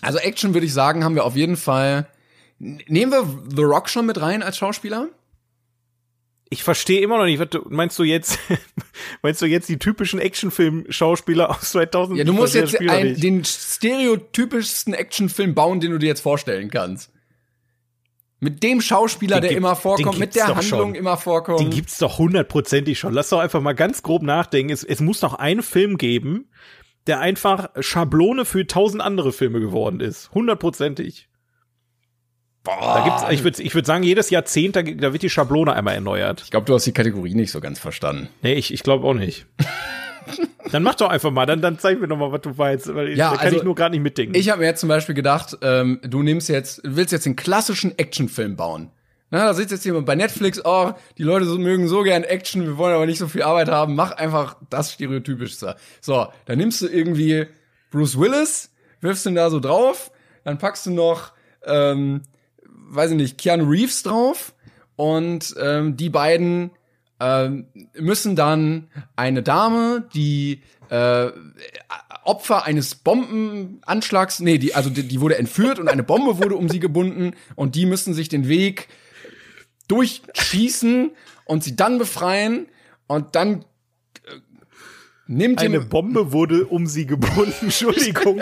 Also Action würde ich sagen, haben wir auf jeden Fall. Nehmen wir The Rock schon mit rein als Schauspieler? Ich verstehe immer noch nicht, was du, meinst du jetzt, meinst du jetzt die typischen Actionfilm-Schauspieler aus 2000? Ja, du musst jetzt ein, den stereotypischsten Actionfilm bauen, den du dir jetzt vorstellen kannst. Mit dem Schauspieler, den der immer vorkommt, mit der Handlung schon. immer vorkommt. Den gibt's doch hundertprozentig schon. Lass doch einfach mal ganz grob nachdenken. Es, es muss doch einen Film geben, der einfach Schablone für tausend andere Filme geworden ist. Hundertprozentig. Boah. Da gibt's, ich würde ich würd sagen, jedes Jahrzehnt, da, da wird die Schablone einmal erneuert. Ich glaube, du hast die Kategorie nicht so ganz verstanden. Nee, ich, ich glaube auch nicht. dann mach doch einfach mal, dann, dann zeig mir doch mal, was du weißt, weil ja, da kann also, ich nur gerade nicht mitdenken. Ich habe mir jetzt zum Beispiel gedacht, ähm, du nimmst jetzt, willst jetzt einen klassischen Actionfilm bauen. Na, da sitzt jetzt jemand bei Netflix, oh, die Leute so, mögen so gern Action, wir wollen aber nicht so viel Arbeit haben, mach einfach das Stereotypischste. So, dann nimmst du irgendwie Bruce Willis, wirfst ihn da so drauf, dann packst du noch, ähm, weiß ich nicht, Keanu Reeves drauf und ähm, die beiden ähm, müssen dann eine Dame, die äh, Opfer eines Bombenanschlags, nee, die, also die, die wurde entführt und eine Bombe wurde um sie gebunden und die müssen sich den Weg durchschießen und sie dann befreien und dann nimmt eine Bombe wurde um sie gebunden. Entschuldigung,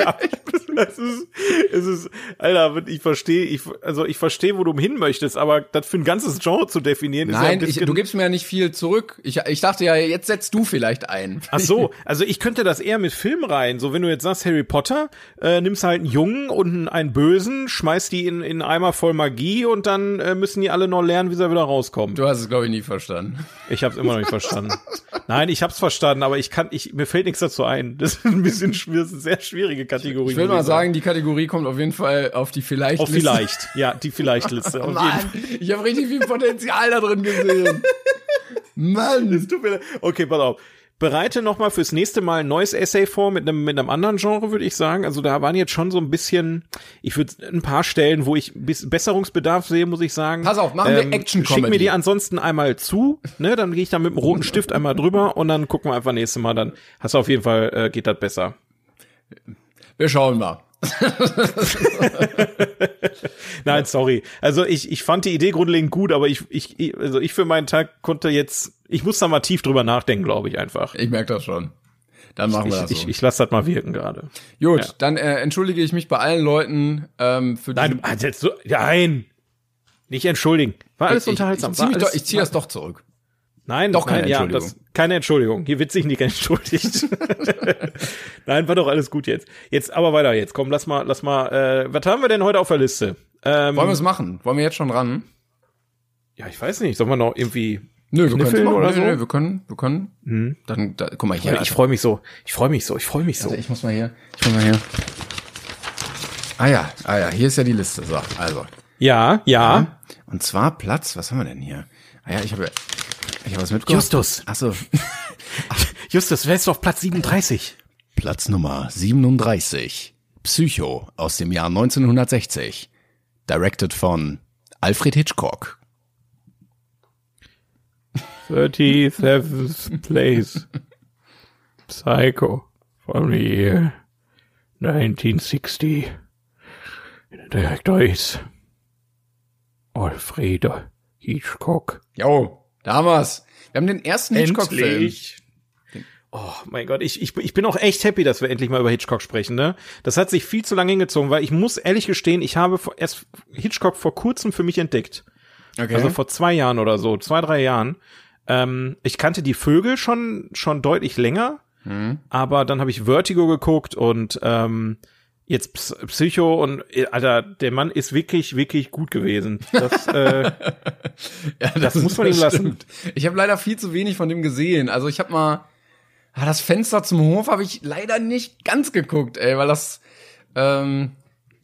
es ist, es ist, Alter, ich verstehe, ich, also ich verstehe, wo du hin möchtest, aber das für ein ganzes Genre zu definieren ist Nein, ja ich, du gibst mir ja nicht viel zurück. Ich, ich dachte ja, jetzt setzt du vielleicht ein. Ach so, also ich könnte das eher mit Film rein. So, wenn du jetzt sagst Harry Potter, äh, nimmst halt einen Jungen und einen Bösen, schmeißt die in, in einen Eimer voll Magie und dann äh, müssen die alle noch lernen, wie sie wieder rauskommen. Du hast es, glaube ich, nie verstanden. Ich habe es immer noch nicht verstanden. Nein, ich habe es verstanden, aber ich kann, ich, mir fällt nichts dazu ein. Das ist ein bisschen schwierig, eine sehr schwierige Kategorie. Ich will mal sagen, die Kategorie kommt auf jeden Fall auf die vielleicht Auf vielleicht, ja, die vielleicht Liste. Auf Mann, ich habe richtig viel Potenzial da drin gesehen. Mann. Es tut mir leid. Okay, pass auf. Bereite noch mal fürs nächste Mal ein neues Essay vor mit einem mit einem anderen Genre, würde ich sagen. Also da waren jetzt schon so ein bisschen, ich würde ein paar Stellen, wo ich Besserungsbedarf sehe, muss ich sagen. Pass auf, machen wir ähm, Action Comedy. Schick mir die ansonsten einmal zu, ne? Dann gehe ich da mit dem roten Stift einmal drüber und dann gucken wir einfach nächste Mal. Dann hast du auf jeden Fall äh, geht das besser. Wir schauen mal. Nein, sorry. Also ich, ich fand die Idee grundlegend gut, aber ich, ich, also ich für meinen Tag konnte jetzt, ich muss da mal tief drüber nachdenken, glaube ich einfach. Ich merke das schon. Dann machen ich, wir das so. Ich, ich lasse das mal wirken gerade. Gut, ja. dann äh, entschuldige ich mich bei allen Leuten ähm, für Nein, du, also nein, nicht entschuldigen. War alles ich, unterhaltsam. Ich, ich, ich, ich ziehe das doch zurück. Nein, doch keine nein, Entschuldigung. Ja, das, keine Entschuldigung. Hier wird sich nicht entschuldigt. nein, war doch alles gut jetzt. Jetzt aber weiter jetzt. Komm, lass mal, lass mal. Äh, was haben wir denn heute auf der Liste? Ähm, Wollen wir es machen? Wollen wir jetzt schon ran? Ja, ich weiß nicht. Sollen wir noch irgendwie Nö, wir können oder nö, so? Nö, wir können, wir können. Hm. Dann, da, guck mal hier. Ich freue mich so. Ich freue mich so. Ich freue mich so. Also ich muss mal hier. Ich muss mal hier. Ah ja, ah ja, hier ist ja die Liste. So, also. Ja, ja. ja. Und zwar Platz. Was haben wir denn hier? Ah ja, ich habe ich habe was mitgebracht. Justus. Achso. Justus, wer ist auf Platz 37? Platz Nummer 37. Psycho aus dem Jahr 1960. Directed von Alfred Hitchcock. 37th place. Psycho from the year 1960. Der Direktor ist Alfredo Hitchcock. Jo, da haben wir's. Wir haben den ersten Hitchcock-Film. Endlich. Oh mein Gott, ich, ich, ich bin auch echt happy, dass wir endlich mal über Hitchcock sprechen. Ne? Das hat sich viel zu lange hingezogen, weil ich muss ehrlich gestehen, ich habe erst Hitchcock vor kurzem für mich entdeckt. Okay. Also vor zwei Jahren oder so, zwei, drei Jahren. Ähm, ich kannte die Vögel schon, schon deutlich länger, Hm. aber dann habe ich Vertigo geguckt und ähm, jetzt Ps- Psycho und äh, Alter, der Mann ist wirklich, wirklich gut gewesen. Das, äh, Ja, Das muss man ihm lassen. Ich habe leider viel zu wenig von dem gesehen. Also ich habe mal ah, das Fenster zum Hof habe ich leider nicht ganz geguckt, ey, weil das ähm,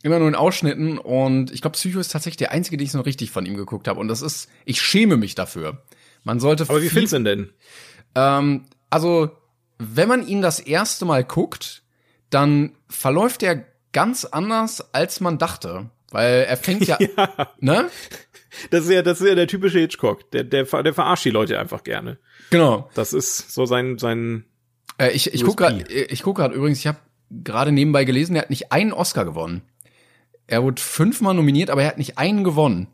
immer nur in Ausschnitten und ich glaube Psycho ist tatsächlich der einzige, den ich so richtig von ihm geguckt habe und das ist ich schäme mich dafür. Man sollte aber wie findest du denn? ähm, also wenn man ihn das erste Mal guckt, dann verläuft er ganz anders als man dachte, weil er fängt ja, ne? Das ist ja, das ist ja der typische Hitchcock. Der, der, der verarscht die Leute einfach gerne. Genau. Das ist so sein, sein, Äh, ich ich gucke gerade, ich guck grad übrigens, ich habe gerade nebenbei gelesen, er hat nicht einen Oscar gewonnen. Er wurde fünfmal nominiert, aber er hat nicht einen gewonnen.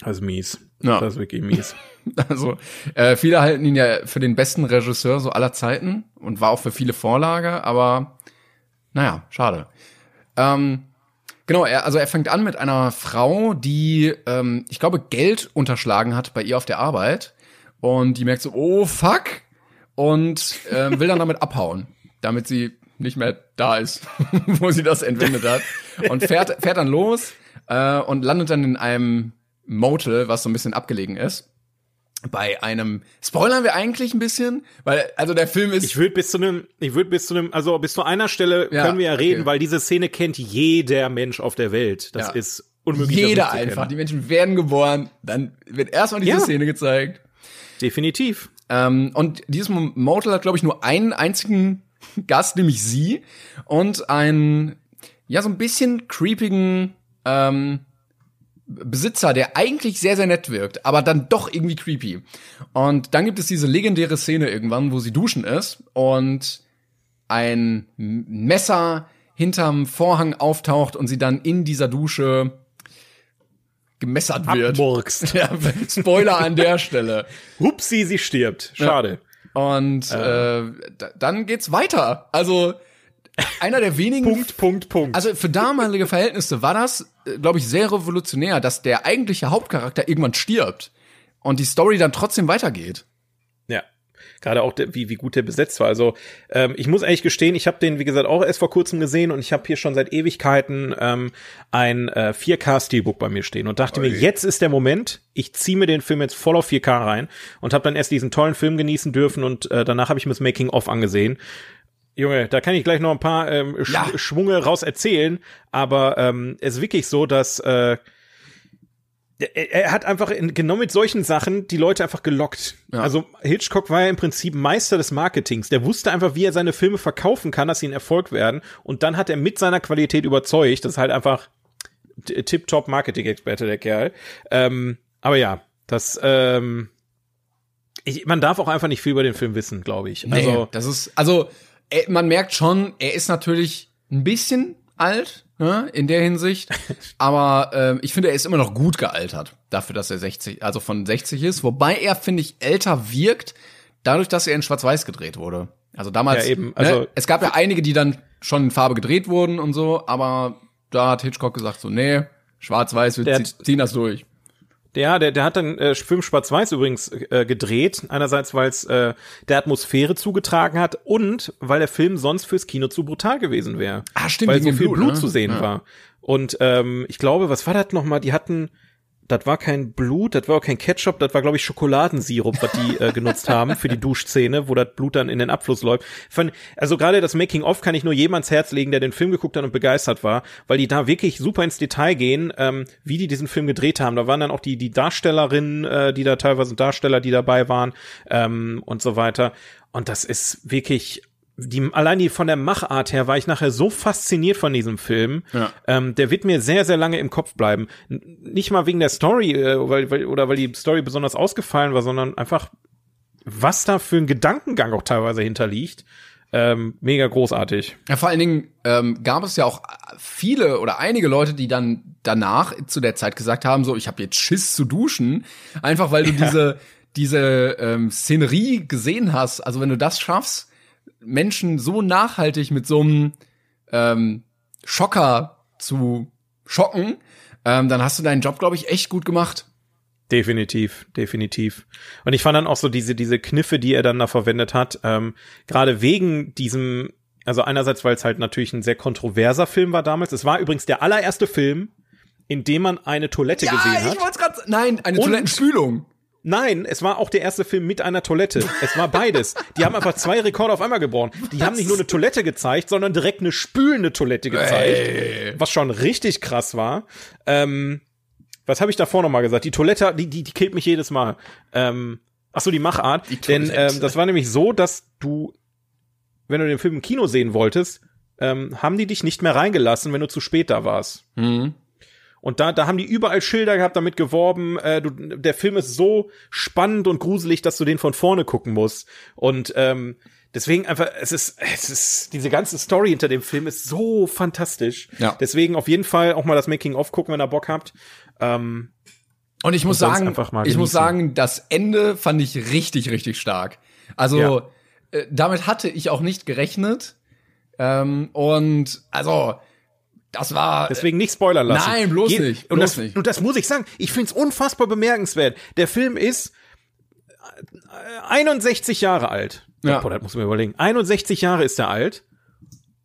das ist mies. Ja. Das ist wirklich mies. Also äh, viele halten ihn ja für den besten Regisseur so aller Zeiten und war auch für viele Vorlage, aber naja, schade. Ähm, genau, er, also er fängt an mit einer Frau, die, ähm, ich glaube, Geld unterschlagen hat bei ihr auf der Arbeit. Und die merkt so, oh fuck, und ähm, will dann damit abhauen, damit sie nicht mehr da ist, wo sie das entwendet hat. Und fährt, fährt dann los äh, und landet dann in einem Motel, was so ein bisschen abgelegen ist bei einem spoilern wir eigentlich ein bisschen, weil also der Film ist Ich würde bis zu einem, ich würde bis zu einem, also bis zu einer Stelle Ja, können wir ja reden, okay. weil diese Szene kennt jeder Mensch auf der Welt. Das Ja. ist unmöglich. jeder einfach. Die Menschen werden geboren, dann wird erstmal diese Ja. Szene gezeigt. Definitiv. Ähm, und dieses Motel hat, glaube ich, nur einen einzigen Gast, nämlich sie und einen ja so ein bisschen creepigen ähm, Besitzer, der eigentlich sehr, sehr nett wirkt, aber dann doch irgendwie creepy. Und dann gibt es diese legendäre Szene irgendwann, wo sie duschen ist und ein Messer hinterm Vorhang auftaucht und sie dann in dieser Dusche gemessert wird. Abmurkst. Ja, Spoiler an der Stelle. Hupsi, sie stirbt. Schade. Und äh, da, dann geht's weiter. Also einer der wenigen Punkt, Punkt, Punkt. also für damalige Verhältnisse war das, glaube ich, sehr revolutionär, dass der eigentliche Hauptcharakter irgendwann stirbt und die Story dann trotzdem weitergeht. Ja. Gerade auch, der, wie, wie gut der besetzt war. Also ähm, ich muss ehrlich gestehen, ich habe den, wie gesagt, auch erst vor kurzem gesehen und ich habe hier schon seit Ewigkeiten ähm, ein äh, 4K-Steelbook bei mir stehen und dachte mir, jetzt ist der Moment, ich ziehe mir den Film jetzt voll auf 4K rein und habe dann erst diesen tollen Film genießen dürfen und äh, danach habe ich mir das Making-of angesehen. Junge, da kann ich gleich noch ein paar ähm, Sch Ja. Schwunge raus erzählen, aber ähm, es ist wirklich so, dass äh, er, er hat einfach in, genau mit solchen Sachen die Leute einfach gelockt. Ja. Also Hitchcock war ja im Prinzip Meister des Marketings. Der wusste einfach, wie er seine Filme verkaufen kann, dass sie ein Erfolg werden. Und dann hat er mit seiner Qualität überzeugt. Das ist halt einfach tip-top Marketing-Experte, der Kerl. Ähm, aber ja, das, ähm, ich, man darf auch einfach nicht viel über den Film wissen, glaube ich. Also Also, das ist also er, man merkt schon, er ist natürlich ein bisschen alt ne, in der Hinsicht, aber ähm, ich finde, er ist immer noch gut gealtert dafür, dass er 60, also von 60 ist, wobei er finde ich älter wirkt, dadurch, dass er in Schwarz-Weiß gedreht wurde. Also damals, Ja, eben, also- ne, es gab ja einige, die dann schon in Farbe gedreht wurden und so, aber da hat Hitchcock gesagt so, nee, Schwarz-Weiß, wir ziehen das durch. Der, der, der hat dann äh, Film Schwarz-Weiß übrigens äh, gedreht. Einerseits, weil es äh, der Atmosphäre zugetragen hat und weil der Film sonst fürs Kino zu brutal gewesen wäre. Ah, stimmt, Weil so viel Blut, Blut, ne? zu sehen Ja. war. Und ähm, ich glaube, was war das nochmal? Die hatten, das war kein Blut, das war auch kein Ketchup, das war, glaube ich, Schokoladensirup, was die äh, genutzt haben für die Duschszene, wo das Blut dann in den Abfluss läuft. Fand, also gerade das Making-of kann ich nur jedem ans Herz legen, der den Film geguckt hat und begeistert war, weil die da wirklich super ins Detail gehen, ähm, wie die diesen Film gedreht haben. Da waren dann auch die, die Darstellerinnen, äh, die da teilweise Darsteller, die dabei waren ähm, und so weiter. Und das ist wirklich die, allein die von der Machart her war ich nachher so fasziniert von diesem Film. Ja. Ähm, der wird mir sehr, sehr lange im Kopf bleiben. Nicht mal wegen der Story äh, weil, weil, oder weil die Story besonders ausgefallen war, sondern einfach, was da für ein Gedankengang auch teilweise hinterliegt. Ähm, mega großartig. Ja, vor allen Dingen ähm, gab es ja auch viele oder einige Leute, die dann danach zu der Zeit gesagt haben, so ich habe jetzt Schiss zu duschen, einfach weil du ja. diese diese ähm, Szenerie gesehen hast. Also wenn du das schaffst, Menschen so nachhaltig mit so einem ähm, Schocker zu schocken, ähm, dann hast du deinen Job, glaube ich, echt gut gemacht. Definitiv, definitiv. Und ich fand dann auch so diese, diese Kniffe, die er dann da verwendet hat, ähm, gerade wegen diesem, also einerseits, weil es halt natürlich ein sehr kontroverser Film war damals. Es war übrigens der allererste Film, in dem man eine Toilette ja, gesehen hat. Ich wollte gerade nein, eine Toilettenspülung. Nein, es war auch der erste Film mit einer Toilette. Es war beides. Die haben einfach zwei Rekorde auf einmal geboren. Die was? haben nicht nur eine Toilette gezeigt, sondern direkt eine spülende Toilette gezeigt. Ey. Was schon richtig krass war. Ähm, was habe ich davor noch mal gesagt? Die Toilette, die, die, die killt mich jedes Mal. Ähm, ach so, die Machart. Die Denn ähm, das war nämlich so, dass du, wenn du den Film im Kino sehen wolltest, ähm, haben die dich nicht mehr reingelassen, wenn du zu spät da warst. Mhm. Und da, da haben die überall Schilder gehabt, damit geworben, äh, du, der Film ist so spannend und gruselig, dass du den von vorne gucken musst. Und ähm, deswegen einfach, es ist, es ist, diese ganze Story hinter dem Film ist so fantastisch. Ja. Deswegen auf jeden Fall auch mal das Making-of gucken, wenn ihr Bock habt. Ähm, und ich muss sagen, ich muss sagen, das Ende fand ich richtig, richtig stark. Also ja. äh, damit hatte ich auch nicht gerechnet. Ähm, und also das war. Deswegen nicht spoilern lassen. Nein, bloß Ge nicht. Bloß und, das, nicht. und das muss ich sagen. Ich find's unfassbar bemerkenswert. Der Film ist 61 Jahre alt. Ja. Boah, das muss man überlegen. 61 Jahre ist er alt.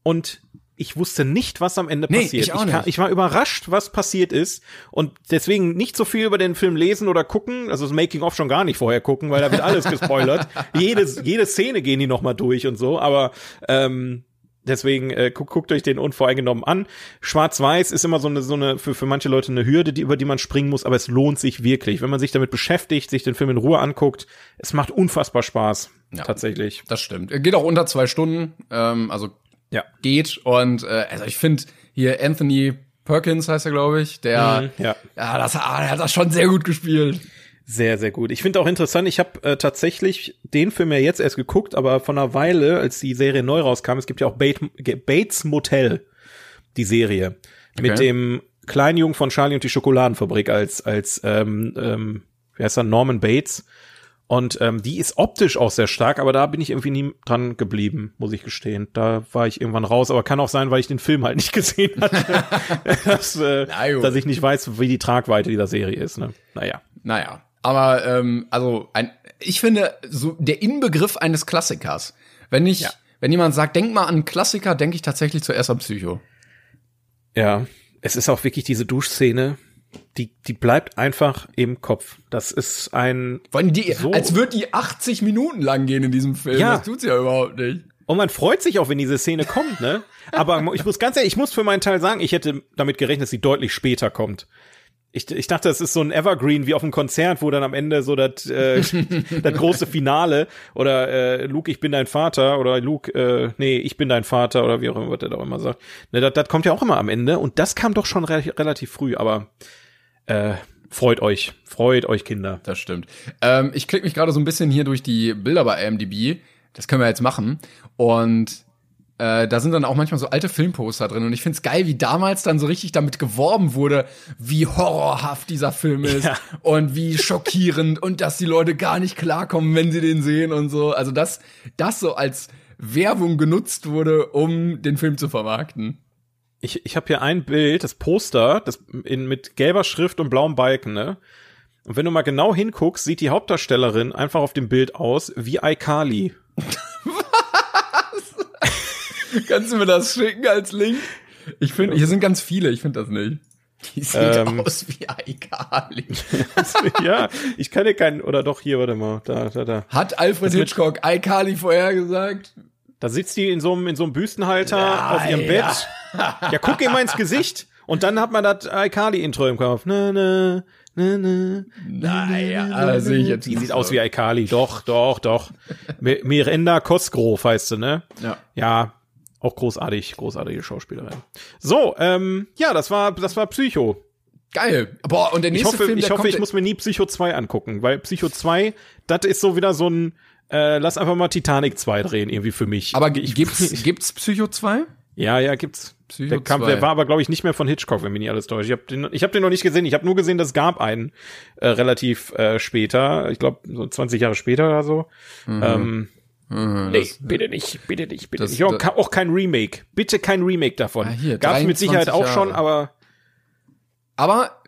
Und ich wusste nicht, was am Ende nee, passiert. Ich, auch ich, ich, war überrascht, was passiert ist und deswegen nicht so viel über den Film lesen oder gucken, also das Making of schon gar nicht vorher gucken, weil da wird alles gespoilert. jede, jede Szene gehen die noch mal durch und so, aber ähm, Deswegen äh, guckt, guckt euch den unvoreingenommen an. Schwarz-Weiß ist immer so eine, so eine für, für manche Leute eine Hürde, die, über die man springen muss, aber es lohnt sich wirklich. Wenn man sich damit beschäftigt, sich den Film in Ruhe anguckt, es macht unfassbar Spaß. Ja, tatsächlich. Das stimmt. Geht auch unter zwei Stunden. Ähm, also ja. geht. Und äh, also ich finde hier Anthony Perkins heißt er, glaube ich, der, mhm, ja. ja, das, ah, der hat das schon sehr gut gespielt. Sehr, sehr gut. Ich finde auch interessant, ich habe äh, tatsächlich den Film ja jetzt erst geguckt, aber von einer Weile, als die Serie neu rauskam, es gibt ja auch Bates Motel, die Serie, okay. mit dem kleinen Jungen von Charlie und die Schokoladenfabrik als, als ähm, ähm, wie heißt er, Norman Bates. Und ähm, die ist optisch auch sehr stark, aber da bin ich irgendwie nie dran geblieben, muss ich gestehen. Da war ich irgendwann raus, aber kann auch sein, weil ich den Film halt nicht gesehen hatte, dass, äh, dass ich nicht weiß, wie die Tragweite dieser Serie ist. Ne? Naja. Naja. Aber ähm, also ein, ich finde so der Inbegriff eines Klassikers. Wenn ich, ja. wenn jemand sagt, denk mal an einen Klassiker, denke ich tatsächlich zuerst an Psycho. Ja, es ist auch wirklich diese Duschszene, die, die bleibt einfach im Kopf. Das ist ein. Vor die, so als würde die 80 Minuten lang gehen in diesem Film. Ja. Das tut's ja überhaupt nicht. Und man freut sich auch, wenn diese Szene kommt, ne? Aber ich muss ganz ehrlich, ich muss für meinen Teil sagen, ich hätte damit gerechnet, dass sie deutlich später kommt. Ich, ich dachte, es ist so ein Evergreen wie auf einem Konzert, wo dann am Ende so das äh, das große Finale oder äh, Luke, ich bin dein Vater oder Luke, äh, nee, ich bin dein Vater oder wie auch immer, was der da immer sagt. Ne, das, das kommt ja auch immer am Ende und das kam doch schon re relativ früh, aber äh, freut euch, freut euch Kinder. Das stimmt. Ähm, ich klicke mich gerade so ein bisschen hier durch die Bilder bei IMDb. Das können wir jetzt machen. Und äh, da sind dann auch manchmal so alte Filmposter drin. Und ich find's geil, wie damals dann so richtig damit geworben wurde, wie horrorhaft dieser Film ist ja. und wie schockierend und dass die Leute gar nicht klarkommen, wenn sie den sehen und so. Also das, das so als Werbung genutzt wurde, um den Film zu vermarkten ich, ich habe hier ein Bild, das Poster, das in, mit gelber Schrift und blauem Balken, ne? Und wenn du mal genau hinguckst, sieht die Hauptdarstellerin einfach auf dem Bild aus wie iCarly. Kannst du mir das schicken als Link? Ich finde, hier sind ganz viele, ich finde das nicht. Die sieht ähm, aus wie iCarly. ja, ich kann dir keinen, oder doch hier, warte mal, da, da, da. Hat Alfred Hitchcock iCarly vorhergesagt? Da sitzt die in so einem, in so einem Büstenhalter ja, auf ihrem Bett. Ja ja, guck ihm mal ins Gesicht und dann hat man das Alkali-Intro im Kopf. Na, na, na, na, naja, also ich jetzt Die sieht so. aus wie Alkali. Doch, doch, doch. Miranda Cosgrove heißt sie, ne? Ja. Ja, auch großartig, großartige Schauspielerin. So, ähm, ja, das war, das war Psycho. Geil. Boah, und der nächste ich hoffe, Film, ich hoffe, ich muss mir nie Psycho 2 angucken, weil Psycho 2, das ist so wieder so ein, äh, lass einfach mal Titanic 2 drehen, irgendwie für mich. Aber ich, gibt's, gibt's Psycho 2? Ja, ja, gibt's. Psycho Der, kam, 2. der war aber, glaube ich, nicht mehr von Hitchcock, wenn mich nicht alles täuscht. Ich habe den, ich hab den noch nicht gesehen. Ich habe nur gesehen, dass es gab einen äh, relativ äh, später. Ich glaube, so 20 Jahre später oder so. Ähm, Mhm, nee, bitte nicht, bitte nicht, bitte das- nicht. Auch, auch kein Remake. Bitte kein Remake davon. Ah, hier, Gab's mit Sicherheit 23 auch schon, Jahre. aber Aber,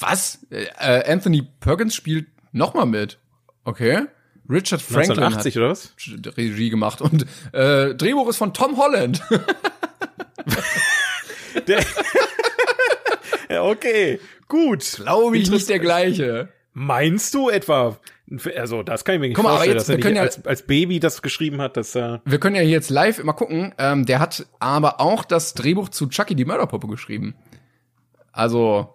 was? Äh, Anthony Perkins spielt nochmal mit. Okay. Richard Franklin 1980 oder was? hat Regie gemacht und äh, Drehbuch ist von Tom Holland. Der okay, gut. Glaube ich nicht der gleiche. Meinst du etwa? Also, das kann ich mir nicht Guck mal, vorstellen, jetzt, dass er wir nicht können ja- als, als Baby das geschrieben hat, dass er Wir können ja hier jetzt live immer gucken. Ähm, der hat aber auch das Drehbuch zu Chucky die Mörderpuppe geschrieben. Also,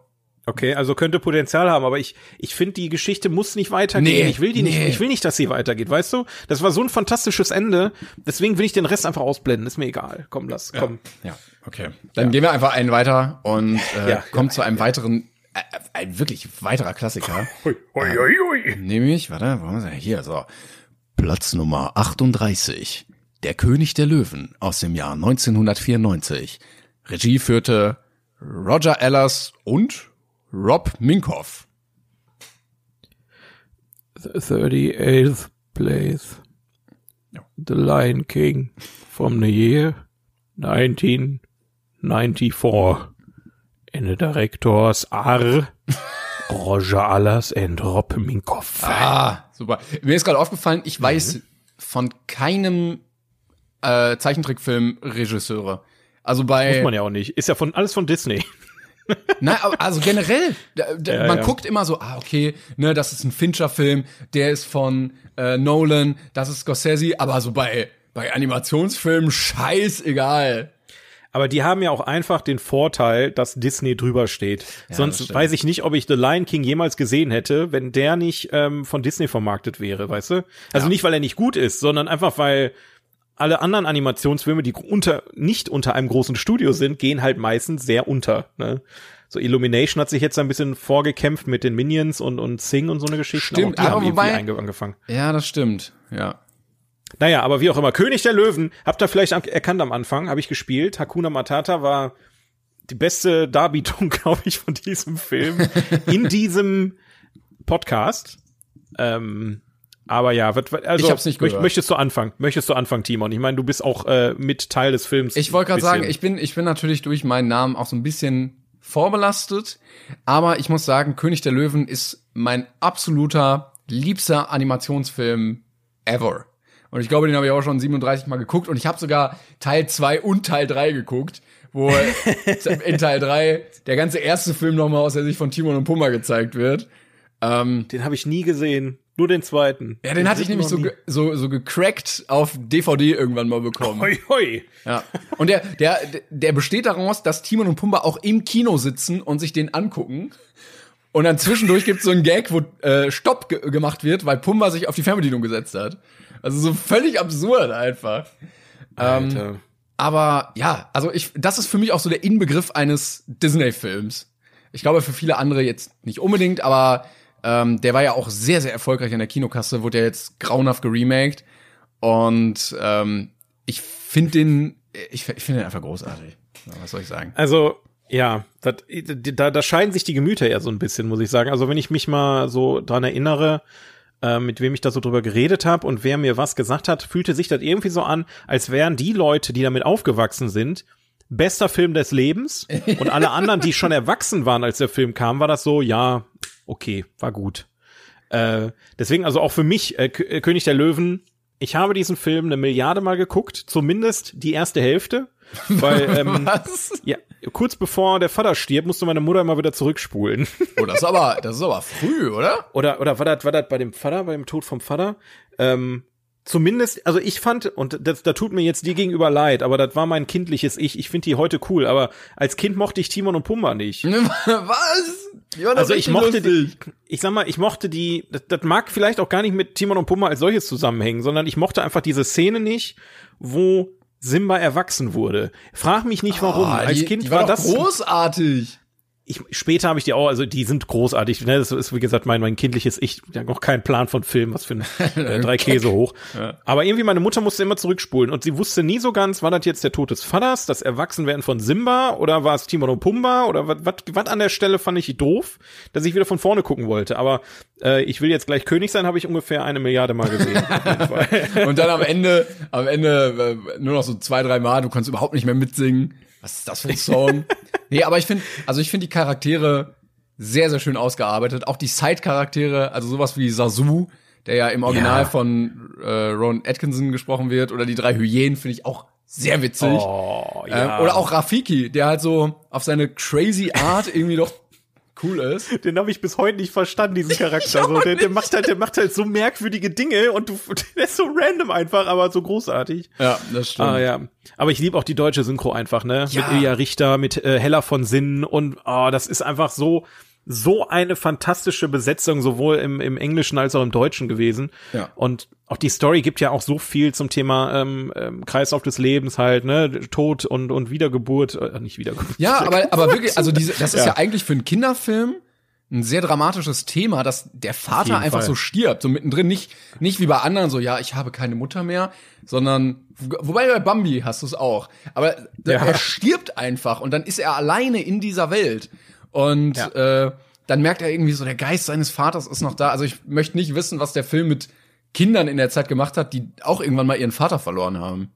Okay, also könnte Potenzial haben, aber ich, ich finde, die Geschichte muss nicht weitergehen. Nee, ich will die nicht, nee. ich will nicht, dass sie weitergeht, weißt du? Das war so ein fantastisches Ende, deswegen will ich den Rest einfach ausblenden, ist mir egal. Komm, lass, komm. ja, okay. Dann gehen wir einfach einen weiter und äh, Ja, kommen zu einem weiteren, äh, ein wirklich weiterer Klassiker. Hui, hui, hui, hui. Nämlich, warte, wo haben wir hier, so. Platz Nummer 38. Der König der Löwen aus dem Jahr 1994. Regie führte Roger Ellers und Rob Minkoff. The 38th place. The Lion King from the year 1994. And the directors are Roger Allers and Rob Minkoff. Ah, super. Mir ist gerade aufgefallen, ich weiß von keinem äh, Zeichentrickfilm Regisseure. Also bei Muss man ja auch nicht. Ist ja von alles von Disney. Nein, also generell, da, da, Ja, man ja. guckt immer so, ah, okay, ne, das ist ein Fincher-Film, der ist von äh, Nolan, das ist Scorsese, aber so bei, bei Animationsfilmen scheißegal. Aber die haben ja auch einfach den Vorteil, dass Disney drüber steht. das Sonst weiß ich nicht, ob ich The Lion King jemals gesehen hätte, wenn der nicht ähm, von Disney vermarktet wäre, weißt du? Also nicht, weil er nicht gut ist, sondern einfach, weil alle anderen Animationsfilme, die unter, nicht unter einem großen Studio sind, gehen halt meistens sehr unter. Ne? So Illumination hat sich jetzt ein bisschen vorgekämpft mit den Minions und, und Sing und so eine Geschichte. Stimmt, auch die aber haben irgendwie wobei- angefangen. Ja, das stimmt, ja. Naja, aber wie auch immer, König der Löwen, habt ihr vielleicht erkannt am Anfang, habe ich gespielt. Hakuna Matata war die beste Darbietung, glaube ich, von diesem Film in diesem Podcast. Ähm, aber ja, wat, also Ich hab's nicht gehört. möchtest du anfangen? Möchtest du anfangen, Timon? Ich meine, du bist auch äh, mit Teil des Films. Ich wollte gerade sagen, ich bin, ich bin natürlich durch meinen Namen auch so ein bisschen vorbelastet, aber ich muss sagen, König der Löwen ist mein absoluter liebster Animationsfilm ever. Und ich glaube, den habe ich auch schon 37 Mal geguckt und ich habe sogar Teil 2 und Teil 3 geguckt, wo in Teil 3 der ganze erste Film nochmal aus der Sicht von Timon und Pumba gezeigt wird. Ähm, den habe ich nie gesehen, nur den zweiten. ja, den hatte ich nämlich so, nie. so, so gecrackt auf DVD irgendwann mal bekommen. Hoi, hoi. Ja. Und der, der, der besteht daraus, dass Timon und Pumba auch im Kino sitzen und sich den angucken. Und dann zwischendurch gibt's so einen Gag, wo äh, Stopp ge gemacht wird, weil Pumba sich auf die Fernbedienung gesetzt hat. Also so völlig absurd einfach. Alter. Aber ja, also ich, das ist für mich auch so der Inbegriff eines Disney-Films. Ich glaube für viele andere jetzt nicht unbedingt, aber ähm, der war ja auch sehr, sehr erfolgreich in der Kinokasse, wurde ja jetzt grauenhaft geremaked. Und ähm, ich finde den, ich, ich finde den einfach großartig. Ja, Was soll ich sagen? Also, ja, das, da, da scheiden sich die Gemüter eher so ein bisschen, muss ich sagen. Also, wenn ich mich mal so dran erinnere, äh, mit wem ich da so drüber geredet habe und wer mir was gesagt hat, fühlte sich das irgendwie so an, als wären die Leute, die damit aufgewachsen sind, bester Film des Lebens und alle anderen, die schon erwachsen waren, als der Film kam, war das so, ja, okay, war gut. Äh, deswegen also auch für mich äh, König der Löwen. Ich habe diesen Film eine Milliarde Mal geguckt, zumindest die erste Hälfte, weil ähm, Was? ja, kurz bevor der Vater stirbt, musste meine Mutter immer wieder zurückspulen. Oh, das ist aber, das ist aber früh, oder? oder oder war das war das bei dem Vater, bei dem Tod vom Vater? Ähm, zumindest, also ich fand und das, da tut mir jetzt die gegenüber leid, aber das war mein kindliches Ich. Ich finde die heute cool, aber als Kind mochte ich Timon und Pumba nicht. Was? Also ich mochte lustig. die, ich sag mal, ich mochte die, das, das mag vielleicht auch gar nicht mit Timon und Pumba als solches zusammenhängen, sondern ich mochte einfach diese Szene nicht, wo Simba erwachsen wurde. Frag mich nicht warum. Ah, als die, Kind die war, war, das großartig. Ich, später habe ich die auch, also die sind großartig. Ne? Das ist, wie gesagt, mein, mein kindliches Ich, ja noch keinen Plan von Film, was für ein äh, drei Käse hoch. Ja. Aber irgendwie, meine Mutter musste immer zurückspulen und sie wusste nie so ganz, war das jetzt der Tod des Vaters, das Erwachsenwerden von Simba oder war es Timon und Pumba oder was, was, was an der Stelle fand ich doof, dass ich wieder von vorne gucken wollte. Aber äh, ich will jetzt gleich König sein, habe ich ungefähr eine Milliarde Mal gesehen. und dann am Ende, am Ende äh, nur noch so zwei, drei Mal, du kannst überhaupt nicht mehr mitsingen. Was ist das für ein Song? nee, aber ich finde, also ich finde die Charaktere sehr, sehr schön ausgearbeitet. Auch die Side-Charaktere, also sowas wie Sasu, der ja im Original ja. von äh, Ron Atkinson gesprochen wird, oder die drei Hyänen finde ich auch sehr witzig. Oh, ja. ähm, oder auch Rafiki, der halt so auf seine crazy Art irgendwie doch cool ist. Den habe ich bis heute nicht verstanden, diesen Charakter. so, der, der macht halt, der macht halt so merkwürdige Dinge und du, der ist so random einfach, aber so großartig. Ja, das stimmt. Ah, ja. Aber ich liebe auch die deutsche Synchro einfach, ne? Ja. Mit Ilja Richter, mit äh, Hella von Sinnen und oh, das ist einfach so so eine fantastische Besetzung, sowohl im, im Englischen als auch im Deutschen gewesen. Ja. Und auch die Story gibt ja auch so viel zum Thema ähm, ähm, Kreislauf des Lebens halt, ne, Tod und und Wiedergeburt, äh, nicht Wiedergeburt. Ja, aber aber wirklich, also diese, das ist ja. ja eigentlich für einen Kinderfilm ein sehr dramatisches Thema, dass der Vater einfach Fall. so stirbt, so mittendrin nicht nicht wie bei anderen so, ja, ich habe keine Mutter mehr, sondern wobei bei Bambi hast du es auch, aber ja. er stirbt einfach und dann ist er alleine in dieser Welt und ja. äh, dann merkt er irgendwie so, der Geist seines Vaters ist noch da. Also ich möchte nicht wissen, was der Film mit Kindern in der Zeit gemacht hat, die auch irgendwann mal ihren Vater verloren haben.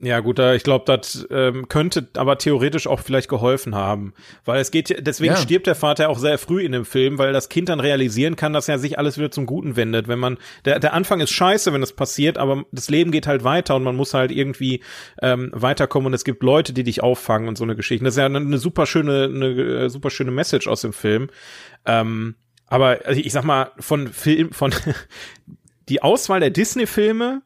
Ja, gut, ich glaube, das ähm, könnte aber theoretisch auch vielleicht geholfen haben, weil es geht, deswegen ja. stirbt der Vater auch sehr früh in dem Film, weil das Kind dann realisieren kann, dass er sich alles wieder zum Guten wendet. Wenn man, der, der Anfang ist scheiße, wenn das passiert, aber das Leben geht halt weiter und man muss halt irgendwie ähm, weiterkommen und es gibt Leute, die dich auffangen und so eine Geschichte. Das ist ja eine, eine super schöne, eine äh, super schöne Message aus dem Film. Ähm, aber also ich sag mal, von Film, von die Auswahl der Disney-Filme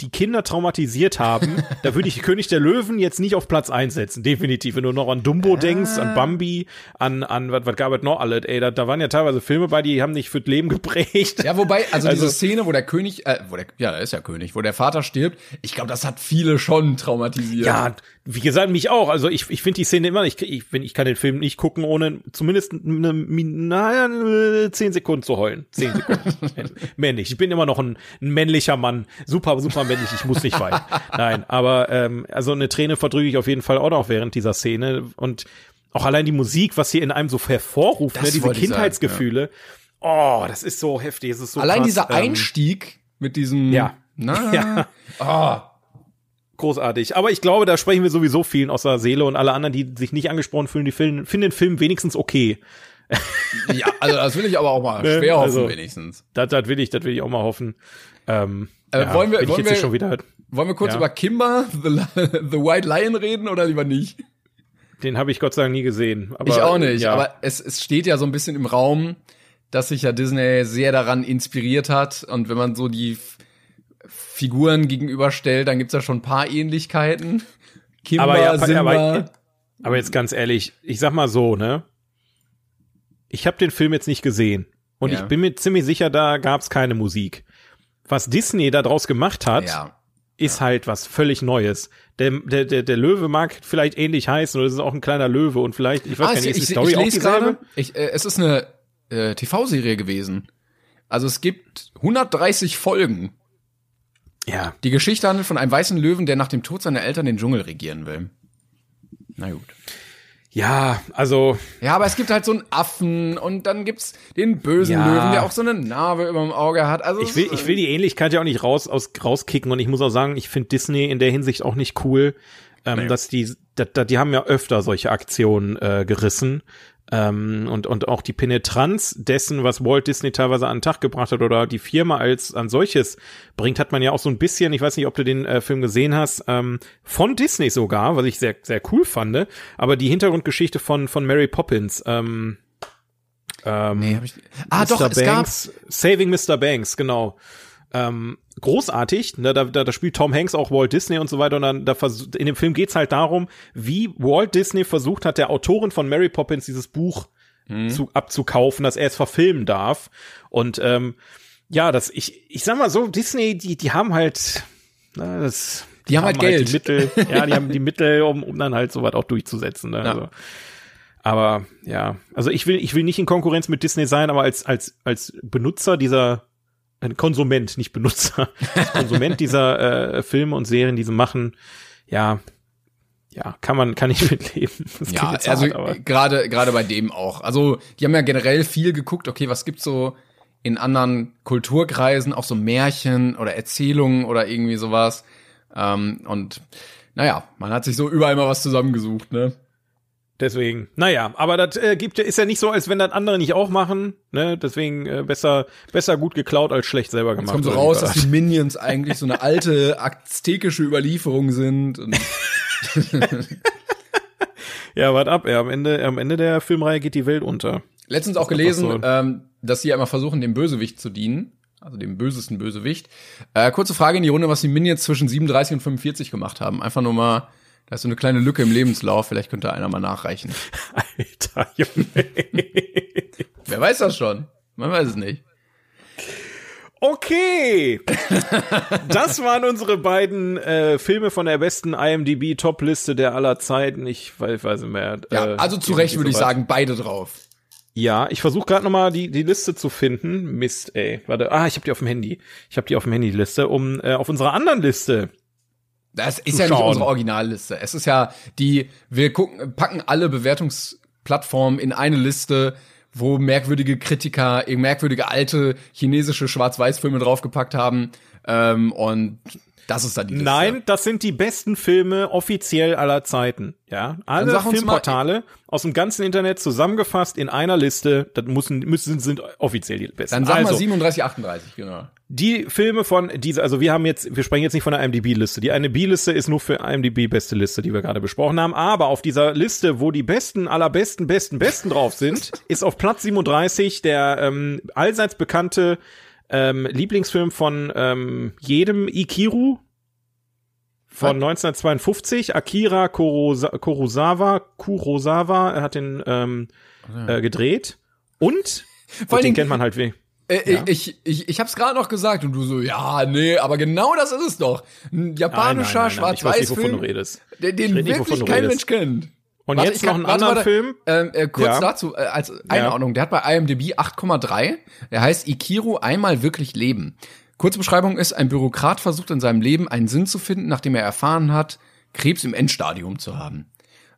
die Kinder traumatisiert haben, da würde ich König der Löwen jetzt nicht auf Platz einsetzen, definitiv. Wenn du noch an Dumbo ah. denkst, an Bambi, an, an was, was gab es noch alles, ey, da, da waren ja teilweise Filme bei, die haben nicht fürs Leben geprägt. Ja, wobei, also, also diese Szene, wo der König, äh, wo der, ja, er ist ja König, wo der Vater stirbt, ich glaube, das hat viele schon traumatisiert. Ja, wie gesagt, mich auch. Also ich, ich finde die Szene immer, ich, ich, wenn ich kann den Film nicht gucken, ohne zumindest eine, naja, zehn Sekunden zu heulen. Zehn Sekunden. männlich. Ich bin immer noch ein, ein männlicher Mann. Super, super männlich. Ich muss nicht weinen. Nein, aber ähm, also eine Träne verdrücke ich auf jeden Fall auch noch während dieser Szene. Und auch allein die Musik, was hier in einem so hervorruft, ne, diese Kindheitsgefühle. Sagen, ja. Oh, das ist so heftig. Es ist so allein krass. dieser ähm, Einstieg mit diesem. Ja. Na, ja. Oh großartig. Aber ich glaube, da sprechen wir sowieso vielen aus der Seele und alle anderen, die sich nicht angesprochen fühlen, die finden, finden den Film wenigstens okay. ja, also das will ich aber auch mal ne, schwer hoffen, also, wenigstens. Das, das will ich, das will ich auch mal hoffen. Ähm, äh, ja, wollen wir, wollen wir, schon wieder, wollen wir kurz ja. über Kimba, the, the White Lion reden oder lieber nicht? Den habe ich Gott sei Dank nie gesehen. Aber, ich auch nicht, ja. aber es, es steht ja so ein bisschen im Raum, dass sich ja Disney sehr daran inspiriert hat. Und wenn man so die Figuren gegenüberstellt, dann gibt's ja schon ein paar Ähnlichkeiten. Kimba, aber, ja, Simba. Aber, aber jetzt ganz ehrlich, ich sag mal so, ne? Ich habe den Film jetzt nicht gesehen und ja. ich bin mir ziemlich sicher, da gab's keine Musik. Was Disney da draus gemacht hat, ja. ist ja. halt was völlig Neues. Der, der, der, der Löwe mag vielleicht ähnlich heißen oder es ist auch ein kleiner Löwe und vielleicht, ich weiß ah, gar nicht, ist die Story ich, ich auch dieselbe? Ich, äh, es ist eine äh, TV-Serie gewesen. Also es gibt 130 Folgen ja. Die Geschichte handelt von einem weißen Löwen, der nach dem Tod seiner Eltern den Dschungel regieren will. Na gut. Ja, also. Ja, aber es gibt halt so einen Affen und dann gibt's den bösen ja. Löwen, der auch so eine Narbe über dem Auge hat. Also ich will, ich will die Ähnlichkeit ja auch nicht raus, aus, rauskicken und ich muss auch sagen, ich finde Disney in der Hinsicht auch nicht cool, ähm, nee. dass die, da, da, die haben ja öfter solche Aktionen äh, gerissen. Ähm, und, und auch die Penetranz dessen, was Walt Disney teilweise an den Tag gebracht hat oder die Firma als an solches bringt, hat man ja auch so ein bisschen, ich weiß nicht, ob du den äh, Film gesehen hast, ähm, von Disney sogar, was ich sehr, sehr cool fand, aber die Hintergrundgeschichte von, von Mary Poppins, ähm, ähm, nee, hab ich, ah, Mr. doch, Banks, es gab Saving Mr. Banks, genau ähm, großartig. Ne, da, da, da spielt Tom Hanks auch Walt Disney und so weiter. Und dann da in dem Film geht's halt darum, wie Walt Disney versucht hat, der Autorin von Mary Poppins dieses Buch mhm. zu, abzukaufen, dass er es verfilmen darf. Und ähm, ja, das ich ich sag mal so, Disney, die die haben halt na, das die, haben, halt, halt Geld. die Mittel, ja, die haben die Mittel, um, um dann halt so was auch durchzusetzen. Ne? Ja. Also, Aber ja, also ich will, ich will nicht in Konkurrenz mit Disney sein, aber als, als, als Benutzer dieser, ein Konsument, nicht Benutzer, als Konsument dieser äh, Filme und Serien, die sie machen, ja, ja, kann man, kann ich mitleben. Das Ja, also hart, aber gerade gerade bei dem auch. Also die haben ja generell viel geguckt. Okay, was gibt's so in anderen Kulturkreisen, auch so Märchen oder Erzählungen oder irgendwie sowas. Ähm, und naja, man hat sich so überall mal was zusammengesucht, ne? Deswegen, naja, aber das äh, gibt ist ja nicht so, als wenn das andere nicht auch machen, ne? Deswegen äh, besser, besser gut geklaut als schlecht selber Es gemacht. kommt so raus, dass die Minions eigentlich so eine alte aztekische Überlieferung sind. Ja, wart ab, ja, am Ende, am Ende der Filmreihe geht die Welt unter. letztens auch einfach gelesen, so. ähm, dass sie ja immer versuchen, dem Bösewicht zu dienen. Also dem bösesten Bösewicht. Äh, kurze Frage in die Runde, was die Minions zwischen 37 und 45 gemacht haben. Einfach nur mal, da ist so eine kleine Lücke im Lebenslauf. Vielleicht könnte einer mal nachreichen. Alter, Junge. Wer weiß das schon? Man weiß es nicht. Okay. Das waren unsere beiden äh, Filme von der besten IMDb Top-Liste der aller Zeiten. Ich weiß, weiß nicht mehr. Ja, äh, also zu Recht würde ich sagen, beide drauf. Ja, ich versuche gerade noch mal die die Liste zu finden. Mist, ey. Warte. Ah, ich habe die auf dem Handy. Ich habe die auf dem Handy Liste, um äh, auf unserer anderen Liste. Das ist ja nicht schauen. unsere Originalliste. Es ist ja die, wir gucken, packen alle Bewertungsplattformen in eine Liste, wo merkwürdige Kritiker, merkwürdige alte chinesische Schwarz-Weiß-Filme draufgepackt haben. Ähm, und das ist dann die Liste. Nein, das sind die besten Filme offiziell aller Zeiten. Ja, alle Filmportale aus dem ganzen Internet zusammengefasst in einer Liste. Das müssen müssen sind offiziell die besten. Dann sag also, mal 37, 38, genau. Die Filme von dieser, also wir haben jetzt, wir sprechen jetzt nicht von der IMDb-Liste. Die IMDb-Liste ist nur für IMDb beste Liste, die wir gerade besprochen haben. Aber auf dieser Liste, wo die besten, allerbesten, besten, besten drauf sind, ist auf Platz 37 der ähm, allseits bekannte ähm, Lieblingsfilm von ähm, jedem Ikiru von 1952, Akira Kurosa Kurosawa, Kurosawa, er hat den ähm, äh, gedreht. Und, Vor den kennt man halt wie. Äh, Ich, ich, ich hab's gerade noch gesagt und du so, ja, nee, aber genau das ist es doch. Ein japanischer Schwarz-Weiß-Film, du redest. den, den wirklich kein redest. Mensch kennt. Und Warte, jetzt noch kann- einen warte, anderen warte. Film. Ähm, äh, kurz Ja. dazu, äh, als Einordnung, der hat bei IMDb 8,3. Der heißt Ikiru einmal wirklich leben. Kurze Beschreibung ist, ein Bürokrat versucht in seinem Leben einen Sinn zu finden, nachdem er erfahren hat, Krebs im Endstadium zu haben.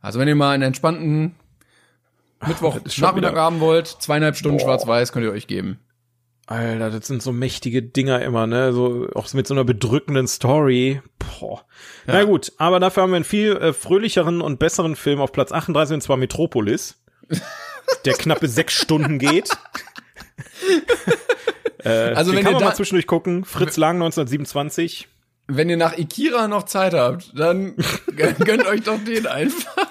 Also wenn ihr mal einen entspannten Mittwoch das ist schon Nachmittag wieder- haben wollt, zweieinhalb Stunden schwarz-weiß könnt ihr euch geben. Alter, das sind so mächtige Dinger immer, ne? So auch mit so einer bedrückenden Story. Boah. Na gut, aber dafür haben wir einen viel äh, fröhlicheren und besseren Film auf Platz 38 und zwar Metropolis, der knappe sechs Stunden geht. äh, Also wenn kann ihr man da- mal zwischendurch gucken. Fritz Lang 1927. Wenn ihr nach Ikira noch Zeit habt, dann gönnt euch doch den einfach.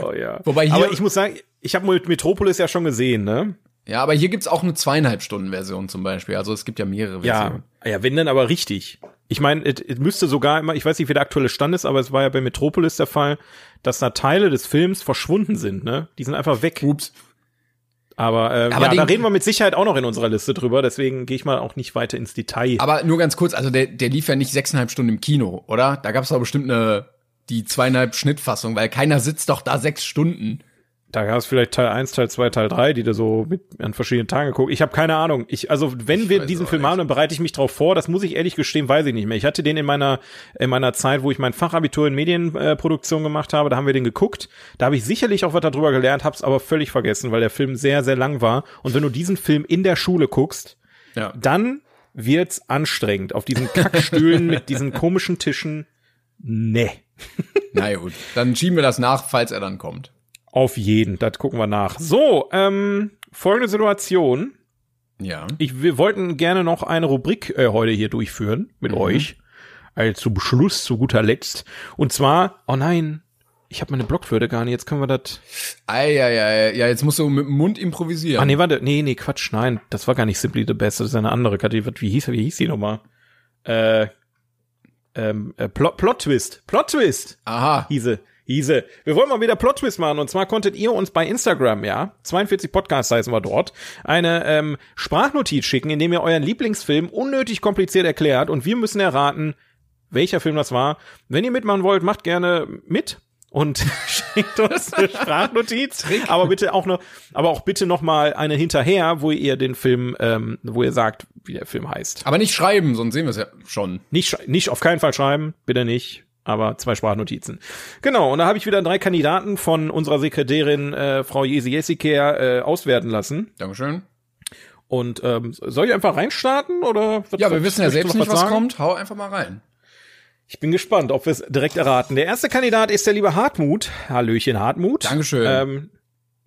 Oh ja. Wobei hier- aber ich muss sagen, ich habe Metropolis ja schon gesehen, ne? Ja, aber hier gibt's auch eine zweieinhalb Stunden Version zum Beispiel. Also es gibt ja mehrere Ja, Versionen. ja, wenn dann aber richtig. Ich meine, es müsste sogar immer, ich weiß nicht, wie der aktuelle Stand ist, aber es war ja bei Metropolis der Fall, dass da Teile des Films verschwunden sind, ne? Die sind einfach weg. Ups. Aber, äh, Aber ja, den- da reden wir mit Sicherheit auch noch in unserer Liste drüber, deswegen gehe ich mal auch nicht weiter ins Detail. Aber nur ganz kurz, also der, der lief ja nicht sechseinhalb Stunden im Kino, oder? Da gab's doch bestimmt eine die zweieinhalb Schnittfassung, weil keiner sitzt doch da sechs Stunden. Da gab es vielleicht Teil 1, Teil 2, Teil 3, die du so mit an verschiedenen Tagen guckst. Ich habe keine Ahnung. Ich, also wenn Ich wir diesen Film haben, dann bereite ich mich drauf vor. Das muss ich ehrlich gestehen, weiß ich nicht mehr. Ich hatte den in meiner in meiner Zeit, wo ich mein Fachabitur in Medienproduktion äh, Produktion gemacht habe, da haben wir den geguckt. Da habe ich sicherlich auch was darüber gelernt, hab's aber völlig vergessen, weil der Film sehr, sehr lang war. Und wenn du diesen Film in der Schule guckst, Ja. dann wird's anstrengend. Auf diesen Kackstühlen mit diesen komischen Tischen. Nee. Na gut, dann schieben wir das nach, falls er dann kommt. Auf jeden, das gucken wir nach. So, ähm, folgende Situation. Ja. Ich, wir wollten gerne noch eine Rubrik äh, heute hier durchführen mit euch. Also zu Beschluss, zu guter Letzt. Und zwar, oh nein, ich habe meine Blockflöte gar nicht. Jetzt können wir das. Eieiei, ja, jetzt musst du mit dem Mund improvisieren. Ah nee, warte, nee, nee, Quatsch, nein, das war gar nicht Simply the Best, das ist eine andere Kategorie. Wie hieß, wie hieß die nochmal? Äh, ähm, äh, Plot, Plot Twist, Plot Twist. Aha. Hieße, hieße. Wir wollen mal wieder Plot Twist machen und zwar konntet ihr uns bei Instagram, ja, 42 Podcasts heißen wir dort, eine ähm, Sprachnotiz schicken, in dem ihr euren Lieblingsfilm unnötig kompliziert erklärt und wir müssen erraten, welcher Film das war. Wenn ihr mitmachen wollt, macht gerne mit und schickt uns eine Sprachnotiz. aber bitte auch noch, aber auch bitte noch mal eine hinterher, wo ihr den Film, ähm, wo ihr sagt, wie der Film heißt. Aber nicht schreiben, sonst sehen wir es ja schon. Nicht, nicht auf keinen Fall schreiben, bitte nicht. Aber zwei Sprachnotizen. Genau, und da habe ich wieder drei Kandidaten von unserer Sekretärin äh, Frau Jesi Jessiker äh, auswerten lassen. Dankeschön. Und ähm, soll ich einfach reinstarten oder? Was, ja, wir wissen ja selbst nicht, was sagen? kommt. Hau einfach mal rein. Ich bin gespannt, ob wir es direkt erraten. Der erste Kandidat ist der liebe Hartmut. Hallöchen, Hartmut. Dankeschön. Ähm,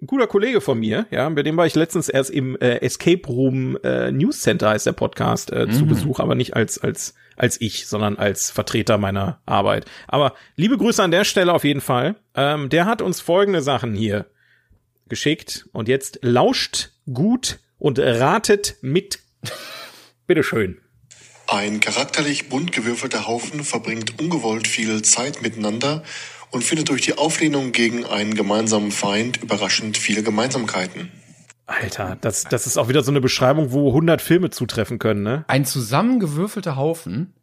guter Kollege von mir, ja, bei dem war ich letztens erst im äh, Escape Room äh, News Center heißt der Podcast äh, mhm. zu Besuch, aber nicht als als als ich, sondern als Vertreter meiner Arbeit. Aber liebe Grüße an der Stelle auf jeden Fall. Ähm, der hat uns folgende Sachen hier geschickt und jetzt lauscht gut und ratet mit. Bitteschön. Ein charakterlich bunt gewürfelter Haufen verbringt ungewollt viel Zeit miteinander und findet durch die Auflehnung gegen einen gemeinsamen Feind überraschend viele Gemeinsamkeiten. Alter, das, das ist auch wieder so eine Beschreibung, wo 100 Filme zutreffen können, ne? Ein zusammengewürfelter Haufen.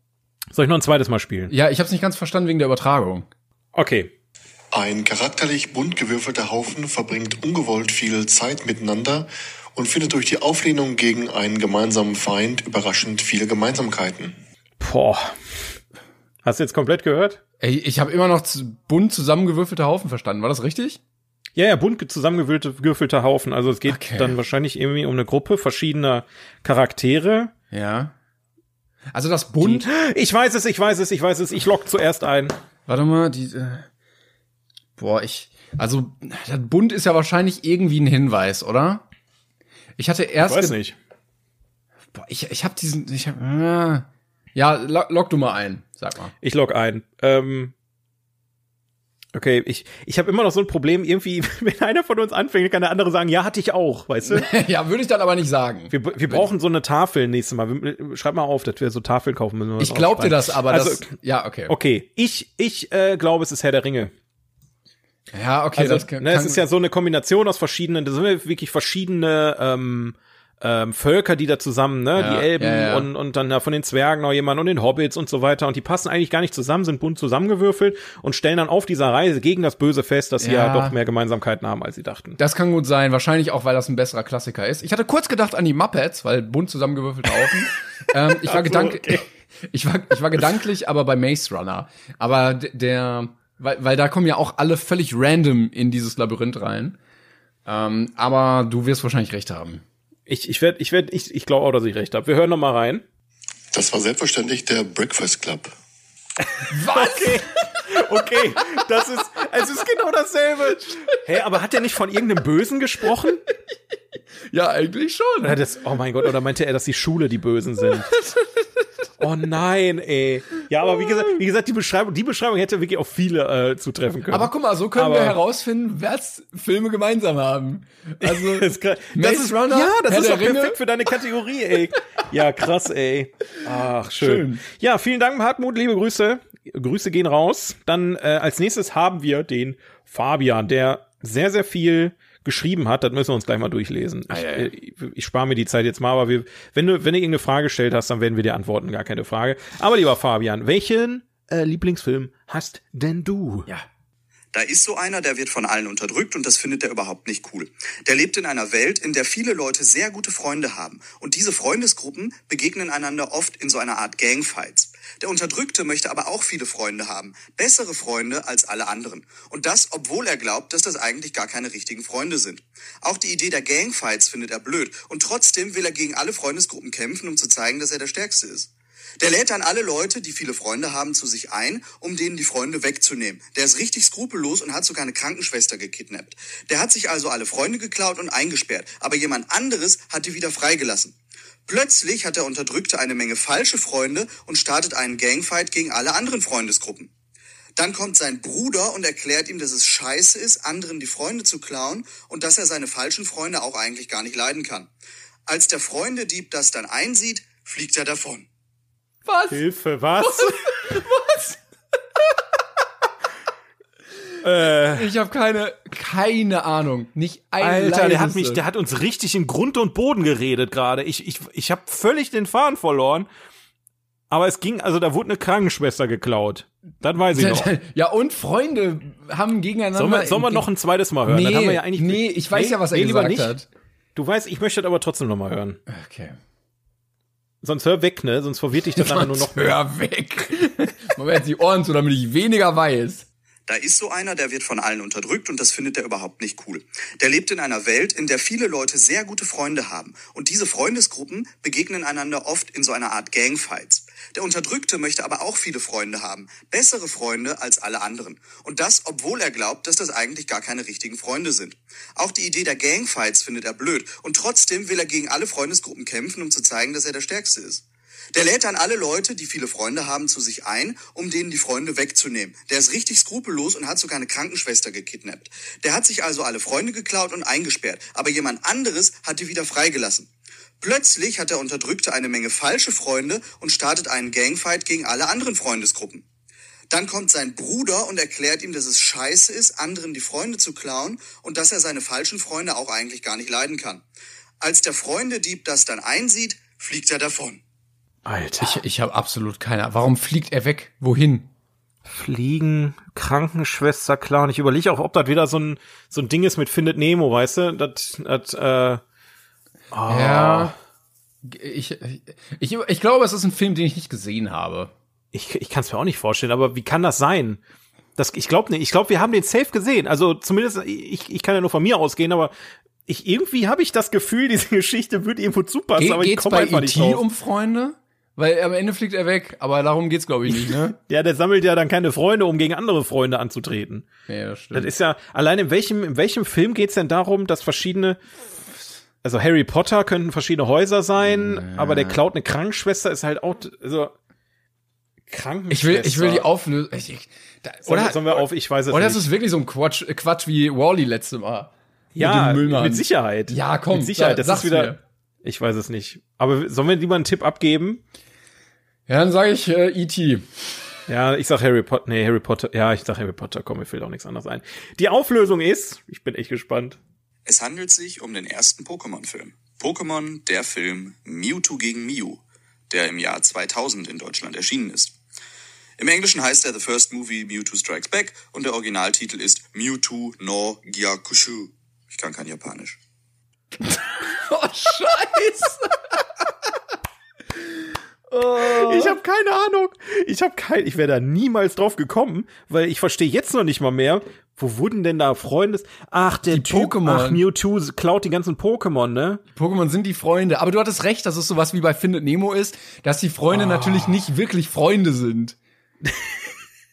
Soll ich noch ein zweites Mal spielen? Ja, ich hab's nicht ganz verstanden wegen der Übertragung. Okay. Ein charakterlich bunt gewürfelter Haufen verbringt ungewollt viel Zeit miteinander und findet durch die Auflehnung gegen einen gemeinsamen Feind überraschend viele Gemeinsamkeiten. Boah. Hast du jetzt komplett gehört? Ey, ich habe immer noch bunt zusammengewürfelte Haufen verstanden. War das richtig? Ja, ja, bunt zusammengewürfelter Haufen. Also es geht okay. dann wahrscheinlich irgendwie um eine Gruppe verschiedener Charaktere. Ja. Also das bunt. Die, ich weiß es, ich weiß es, ich weiß es. Ich lock zuerst ein. Warte mal, die. Äh, boah, ich. Also das bunt ist ja wahrscheinlich irgendwie ein Hinweis, oder? Ich hatte erst. Ich weiß nicht. Boah, ich, ich habe diesen. Ich hab, äh, ja, log, log du mal ein. Sag mal. Ich log ein. Ähm, okay, ich, ich habe immer noch so ein Problem, irgendwie, wenn einer von uns anfängt, kann der andere sagen, ja, hatte ich auch, weißt du? ja, würde ich dann aber nicht sagen. Wir, wir brauchen so eine Tafel nächstes Mal. Schreib mal auf, dass wir so Tafeln kaufen müssen. Ich glaub dir das, aber also, das, ja, okay. Okay, ich, ich äh, glaube, es ist Herr der Ringe. Ja, okay, also, das kann, ne, Es ist ja so eine Kombination aus verschiedenen, das sind wirklich verschiedene ähm, ähm, Völker, die da zusammen, ne, ja, die Elben ja, ja. und und dann da von den Zwergen noch jemand und den Hobbits und so weiter und die passen eigentlich gar nicht zusammen, sind bunt zusammengewürfelt und stellen dann auf dieser Reise gegen das Böse fest, dass sie ja doch mehr Gemeinsamkeiten haben, als sie dachten. Das kann gut sein, wahrscheinlich auch, weil das ein besserer Klassiker ist. Ich hatte kurz gedacht an die Muppets, weil bunt zusammengewürfelte Haufen. ähm, ich war gedanklich, okay. ich war ich war gedanklich, aber bei Maze Runner, aber der weil, weil da kommen ja auch alle völlig random in dieses Labyrinth rein. Ähm, aber du wirst wahrscheinlich recht haben. Ich, ich werde, ich werde, ich, ich glaube auch, dass ich recht habe. Wir hören noch mal rein. Das war selbstverständlich der Breakfast Club. Was? Okay. Okay, das ist, es ist genau dasselbe. Hä, aber hat er nicht von irgendeinem Bösen gesprochen? Ja, eigentlich schon. Ja, das, oh mein Gott, oder meinte er, dass die Schule die Bösen sind? Oh nein, ey. Ja, aber wie gesagt, wie gesagt, die Beschreibung, die Beschreibung hätte wirklich auf viele äh, zutreffen können. Aber guck mal, so können aber wir herausfinden, wer Filme gemeinsam haben. Also das, ist, das ist Runner, ja, das Herr ist doch Ringe. perfekt für deine Kategorie, ey. Ja, krass, ey. Ach, schön. schön. Ja, vielen Dank, Hartmut, liebe Grüße. Grüße gehen raus. Dann äh, als nächstes haben wir den Fabian, der sehr, sehr viel geschrieben hat, das müssen wir uns gleich mal durchlesen. Ah, ich, ich, ich spare mir die Zeit jetzt mal, aber wir, wenn du, wenn du irgendeine Frage gestellt hast, dann werden wir dir antworten, gar keine Frage. Aber lieber Fabian, welchen äh, Lieblingsfilm hast denn du? Ja. Da ist so einer, der wird von allen unterdrückt und das findet er überhaupt nicht cool. Der lebt in einer Welt, in der viele Leute sehr gute Freunde haben. Und diese Freundesgruppen begegnen einander oft in so einer Art Gangfights. Der Unterdrückte möchte aber auch viele Freunde haben. Bessere Freunde als alle anderen. Und das, obwohl er glaubt, dass das eigentlich gar keine richtigen Freunde sind. Auch die Idee der Gangfights findet er blöd. Und trotzdem will er gegen alle Freundesgruppen kämpfen, um zu zeigen, dass er der Stärkste ist. Der lädt dann alle Leute, die viele Freunde haben, zu sich ein, um denen die Freunde wegzunehmen. Der ist richtig skrupellos und hat sogar eine Krankenschwester gekidnappt. Der hat sich also alle Freunde geklaut und eingesperrt, aber jemand anderes hat die wieder freigelassen. Plötzlich hat der Unterdrückte eine Menge falsche Freunde und startet einen Gangfight gegen alle anderen Freundesgruppen. Dann kommt sein Bruder und erklärt ihm, dass es scheiße ist, anderen die Freunde zu klauen und dass er seine falschen Freunde auch eigentlich gar nicht leiden kann. Als der Freundedieb das dann einsieht, fliegt er davon. Was? Hilfe, was? Was? Äh, ich habe keine keine Ahnung, nicht ein Alter, der hat mich, der hat uns richtig in Grund und Boden geredet gerade. Ich ich ich habe völlig den Faden verloren. Aber es ging, also da wurde eine Krankenschwester geklaut. Das weiß ich noch. ja, und Freunde haben gegeneinander. Sollen wir, sollen wir noch ein zweites Mal hören? Nee, Dann haben wir ja eigentlich, nee, ich weiß ja, was er nee, lieber gesagt nicht. hat. Du weißt, ich möchte das aber trotzdem noch mal hören. Okay. Sonst hör weg, ne? Sonst verwirrt dich das einfach nur noch. Hör weg. Moment, die Ohren zu, damit ich weniger weiß. Da ist so einer, der wird von allen unterdrückt und das findet er überhaupt nicht cool. Der lebt in einer Welt, in der viele Leute sehr gute Freunde haben. Und diese Freundesgruppen begegnen einander oft in so einer Art Gangfights. Der Unterdrückte möchte aber auch viele Freunde haben. Bessere Freunde als alle anderen. Und das, obwohl er glaubt, dass das eigentlich gar keine richtigen Freunde sind. Auch die Idee der Gangfights findet er blöd. Und trotzdem will er gegen alle Freundesgruppen kämpfen, um zu zeigen, dass er der Stärkste ist. Der lädt dann alle Leute, die viele Freunde haben, zu sich ein, um denen die Freunde wegzunehmen. Der ist richtig skrupellos und hat sogar eine Krankenschwester gekidnappt. Der hat sich also alle Freunde geklaut und eingesperrt, aber jemand anderes hat die wieder freigelassen. Plötzlich hat der Unterdrückte eine Menge falsche Freunde und startet einen Gangfight gegen alle anderen Freundesgruppen. Dann kommt sein Bruder und erklärt ihm, dass es scheiße ist, anderen die Freunde zu klauen und dass er seine falschen Freunde auch eigentlich gar nicht leiden kann. Als der Freundedieb das dann einsieht, fliegt er davon. Alter. Ich, ich habe absolut keine Ahnung. Warum fliegt er weg? Wohin? Fliegen, Krankenschwester, klar. Und ich überlege auch, ob das wieder so ein, so ein Ding ist mit Findet Nemo, weißt du? Das, das, äh, oh. Ja. Ich, ich, ich glaube, es ist ein Film, den ich nicht gesehen habe. Ich, ich kann es mir auch nicht vorstellen, aber wie kann das sein? Das, ich glaube nicht. Ich glaube, wir haben den safe gesehen. Also zumindest, ich, ich kann ja nur von mir ausgehen, aber ich irgendwie habe ich das Gefühl, diese Geschichte wird irgendwo zupassen, Ge aber ich komme einfach nicht E.T. drauf. um Freunde? Weil am Ende fliegt er weg, aber darum geht's glaube ich nicht, ne? Ja, der sammelt ja dann keine Freunde, um gegen andere Freunde anzutreten. nee, das stimmt. Das ist ja, allein in welchem, in welchem Film geht's denn darum, dass verschiedene, also Harry Potter könnten verschiedene Häuser sein, aber der klaut eine Krankenschwester, ist halt auch, also, Krankenschwester. ich will, ich will die Sollen, oder, sollen wir auf, ich weiß es oder nicht. ist wirklich so ein Quatsch, Quatsch wie Wally letzte Mal. ja, Müllmann. mit Sicherheit. Ja, komm, Mit Sicherheit, das ist wieder, mir. ich weiß es nicht. Aber sollen wir lieber einen Tipp abgeben? Ja, dann sage ich äh, E.T. Ja, ich sag Harry Potter, nee, Harry Potter, ja, ich sag Harry Potter, komm, mir fällt auch nichts anderes ein. Die Auflösung ist, ich bin echt gespannt. Es handelt sich um den ersten Pokémon-Film. Pokémon, der Film Mewtwo gegen Mew, der im Jahr 2000 in Deutschland erschienen ist. Im Englischen heißt er The First Movie Mewtwo Strikes Back und der Originaltitel ist Mewtwo no Gyakushu. Ich kann kein Japanisch. Oh, scheiße. Ich habe keine Ahnung. Ich habe kein, ich wäre da niemals drauf gekommen, weil ich verstehe jetzt noch nicht mal mehr, wo wurden denn da Freundes? Ach, der Die Typ, Pokémon. ach, Mewtwo klaut die ganzen Pokémon, ne? Pokémon sind die Freunde. Aber du hattest recht, dass es sowas wie bei Findet Nemo ist, dass die Freunde natürlich nicht wirklich Freunde sind.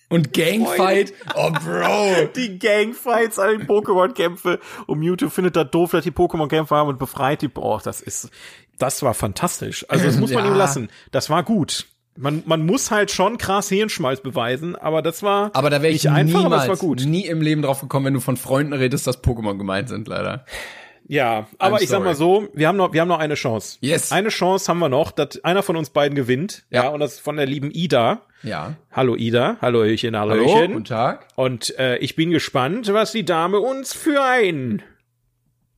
Und Gangfight, oh Bro. Die Gangfights, alle Pokémon-Kämpfe. Und Mewtwo findet das doof, dass die Pokémon-Kämpfe haben und befreit die. Oh, das ist, das war fantastisch. Also, das muss man Ja. ihm lassen. Das war gut. Man, man muss halt schon krass Hirnschmalz beweisen, aber das war Aber da wäre ich einfach, niemals, aber gut. nie im Leben drauf gekommen, wenn du von Freunden redest, dass Pokémon gemeint sind, leider. Ja, aber I'm ich sag mal so, wir haben noch, wir haben noch eine Chance. Yes. Eine Chance haben wir noch, dass einer von uns beiden gewinnt. Ja. Ja, und das ist von der lieben Ida. Ja. Hallo Ida, Hallöchen, Hallo, Hallöchen. guten Tag. Und äh, ich bin gespannt, was die Dame uns für ein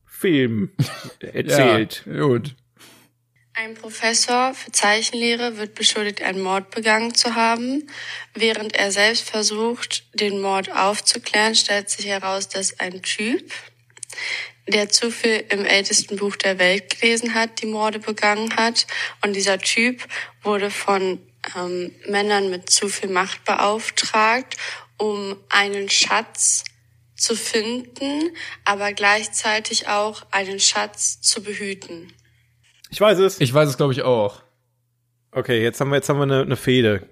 Film erzählt. Ja, gut. Ein Professor für Zeichenlehre wird beschuldigt, einen Mord begangen zu haben. Während er selbst versucht, den Mord aufzuklären, stellt sich heraus, dass ein Typ, der zu viel im ältesten Buch der Welt gelesen hat, die Morde begangen hat. Und dieser Typ wurde von ähm, Männern mit zu viel Macht beauftragt, um einen Schatz zu finden, aber gleichzeitig auch einen Schatz zu behüten. Ich weiß es. Ich weiß es, glaube ich, auch. Okay, jetzt haben wir jetzt haben wir eine, eine Fehde.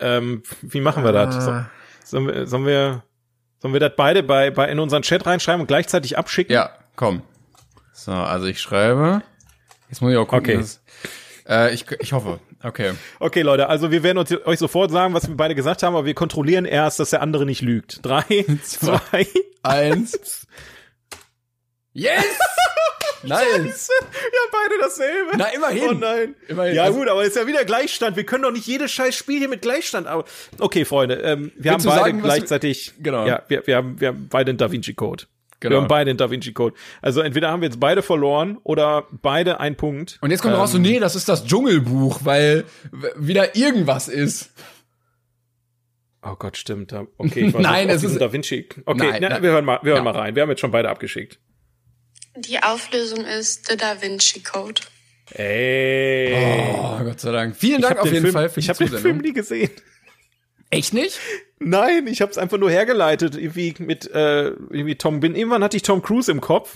Ähm, wie machen wir das? So, Ah. sollen wir sollen wir sollen wir das beide bei bei in unseren Chat reinschreiben und gleichzeitig abschicken? Ja, komm. So, also ich schreibe. Jetzt muss ich auch gucken. Okay. dass- äh, ich, ich hoffe. Okay. Okay, Leute, also wir werden uns, euch sofort sagen, was wir beide gesagt haben, aber wir kontrollieren erst, dass der andere nicht lügt. Drei, zwei, Eins. Yes! Nice! ja, beide dasselbe. Na, immerhin. Oh nein. Immerhin. Ja Also- gut, aber ist ja wieder Gleichstand. Wir können doch nicht jedes scheiß Spiel hier mit Gleichstand. Aber okay, Freunde, ähm, wir haben beide sagen, was wir- gleichzeitig. Genau. Ja, wir, wir haben wir haben beide einen Da Vinci Code. Wir Genau. haben beide den Da Vinci Code. Also entweder haben wir jetzt beide verloren oder beide einen Punkt. Und jetzt kommt raus so, nee, das ist das Dschungelbuch, weil wieder irgendwas ist. Oh Gott, stimmt. Okay, ich war Nein, es ist- Da Vinci. Okay, Nein, na, nein. wir hören mal, wir hören Ja. mal rein. Wir haben jetzt schon beide abgeschickt. Die Auflösung ist The Da Vinci Code. Ey. Oh, Gott sei Dank. Vielen ich Dank auf den jeden Film, Fall für ich die habe den. Film nie gesehen. Echt nicht? Nein, ich habe es einfach nur hergeleitet, irgendwie mit äh, irgendwie Tom bin. Irgendwann hatte ich Tom Cruise im Kopf.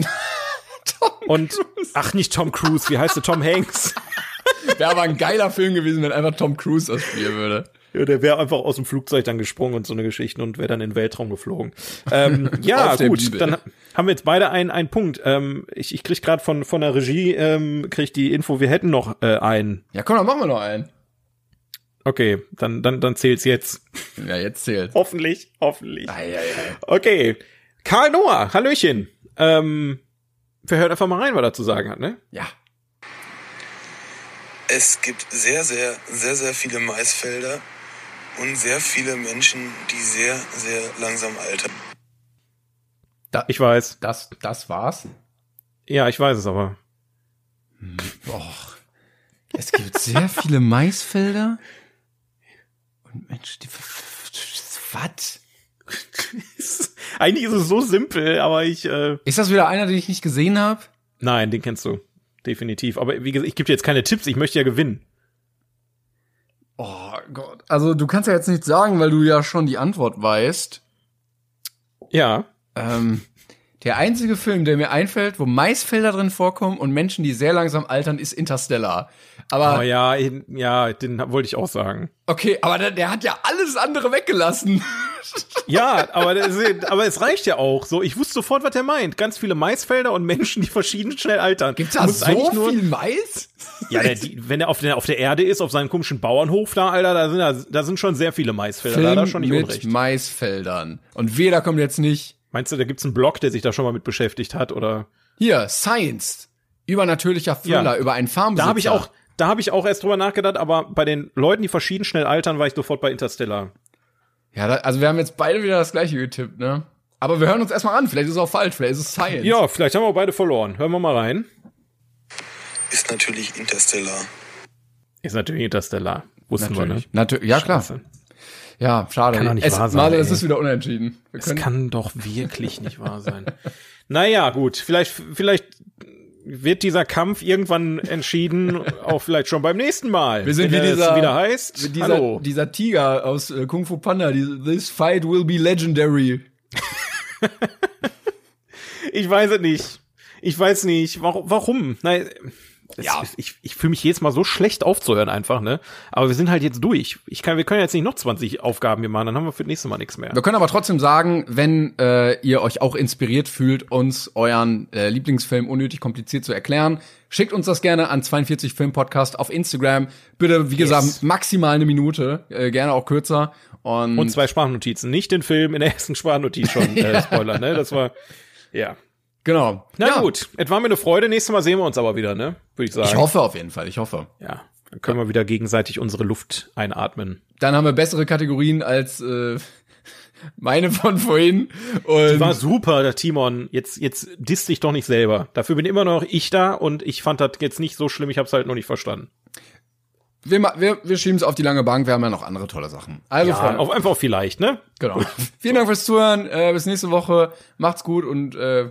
und ach nicht Tom Cruise, wie heißt der Tom Hanks? Wäre aber ein geiler Film gewesen, wenn einfach Tom Cruise das spielen würde. Ja, der wäre einfach aus dem Flugzeug dann gesprungen und so eine Geschichte und wäre dann in den Weltraum geflogen. Ähm, ja, gut, Bibel. dann haben wir jetzt beide einen, einen Punkt. Ähm, ich ich krieg gerade von von der Regie ähm, krieg ich die Info, wir hätten noch äh, einen. Ja, komm, dann machen wir noch einen. Okay, dann dann dann zählt's jetzt. Ja, jetzt zählt. Hoffentlich, hoffentlich. Ei, ei, ei. Okay, Karl Noah, Hallöchen. Ähm, wir hören einfach mal rein, was er zu sagen hat, ne? Ja. Es gibt sehr, sehr, sehr, sehr viele Maisfelder und sehr viele Menschen, die sehr, sehr langsam altern. Ich weiß. Das, das war's. Ja, ich weiß es aber. Och. Es gibt sehr viele Maisfelder. Und Mensch, die. Was? Eigentlich ist es so simpel, aber ich. Äh, Ist das wieder einer, den ich nicht gesehen habe? nein, den kennst du. Definitiv. Aber wie gesagt, ich gebe dir jetzt keine Tipps, ich möchte ja gewinnen. Gott. Also du kannst ja jetzt nicht sagen, weil du ja schon die Antwort weißt. Ja. Ähm, der einzige Film, der mir einfällt, wo Maisfelder drin vorkommen und Menschen, die sehr langsam altern, ist Interstellar. Aber Oh ja, ja, den wollte ich auch sagen. okay, aber der, der hat ja alles andere weggelassen. Ja, aber, das, aber es reicht ja auch. So, ich wusste sofort, was er meint. Ganz viele Maisfelder und Menschen, die verschieden schnell altern. Gibt's Du da so eigentlich nur- viel Mais? Ja, der, die, wenn er auf der, auf der Erde ist, auf seinem komischen Bauernhof da, Alter, da sind, da, da sind schon sehr viele Maisfelder. da hat er schon nicht mit unrecht. Maisfeldern. Und weder kommt jetzt nicht Meinst du, da gibt's einen Blog, der sich da schon mal mit beschäftigt hat? Oder? hier Science übernatürlicher Thriller Ja. über einen Farmbesitzer. Da habe ich auch, da habe ich auch erst drüber nachgedacht, aber bei den Leuten, die verschieden schnell altern, war ich sofort bei Interstellar. Ja, da, also wir haben jetzt beide wieder das gleiche getippt, ne? Aber wir hören uns erstmal an. Vielleicht ist es auch falsch. Vielleicht ist es Science. Ja, vielleicht haben wir beide verloren. Hören wir mal rein. Ist natürlich Interstellar. Ist natürlich Interstellar. Wussten natürlich. wir, ne? Natürlich. Ja, klar. Ja, schade. Kann doch nicht es, wahr sein, Male, ey. es ist wieder unentschieden. Wir Das können, kann doch wirklich nicht wahr sein. Naja, gut. Vielleicht, vielleicht wird dieser Kampf irgendwann entschieden, auch vielleicht schon beim nächsten Mal. wir sind wie es dieser, wieder heißt. dieser, Hallo. dieser Tiger aus äh, Kung Fu Panda. This fight will be legendary. Ich weiß es nicht. Ich weiß nicht. Warum? warum? Nein. Es, Ja. Ich, ich fühle mich jedes Mal so schlecht aufzuhören einfach, ne? Aber wir sind halt jetzt durch. Ich kann, wir können jetzt nicht noch 20 Aufgaben hier machen, dann haben wir für das nächste Mal nichts mehr. Wir können aber trotzdem sagen, wenn äh, ihr euch auch inspiriert fühlt, uns euren äh, Lieblingsfilm unnötig kompliziert zu erklären, schickt uns das gerne an 42 Film Podcast auf Instagram. Bitte, wie gesagt, maximal eine Minute, äh, gerne auch kürzer. Und, Und zwei Sprachnotizen. Nicht den Film in der ersten Sprachnotiz schon äh, Spoiler, ne? Das war, ja. Genau. Na ja, gut, es war mir eine Freude. Nächstes Mal sehen wir uns aber wieder, ne? Würde ich sagen. Ich hoffe auf jeden Fall, ich hoffe. Ja, dann können wir wieder gegenseitig unsere Luft einatmen. Dann haben wir bessere Kategorien als äh, meine von vorhin. Und War super, der Timon. Jetzt, jetzt disst dich doch nicht selber. Dafür bin immer noch ich da und ich fand das jetzt nicht so schlimm. Ich hab's halt noch nicht verstanden. wir, wir, wir schieben es auf die lange Bank, wir haben ja noch andere tolle Sachen. Also, Ja, Freunde, auf, einfach vielleicht, ne? genau. Vielen Dank fürs Zuhören, äh, bis nächste Woche. Macht's gut und äh,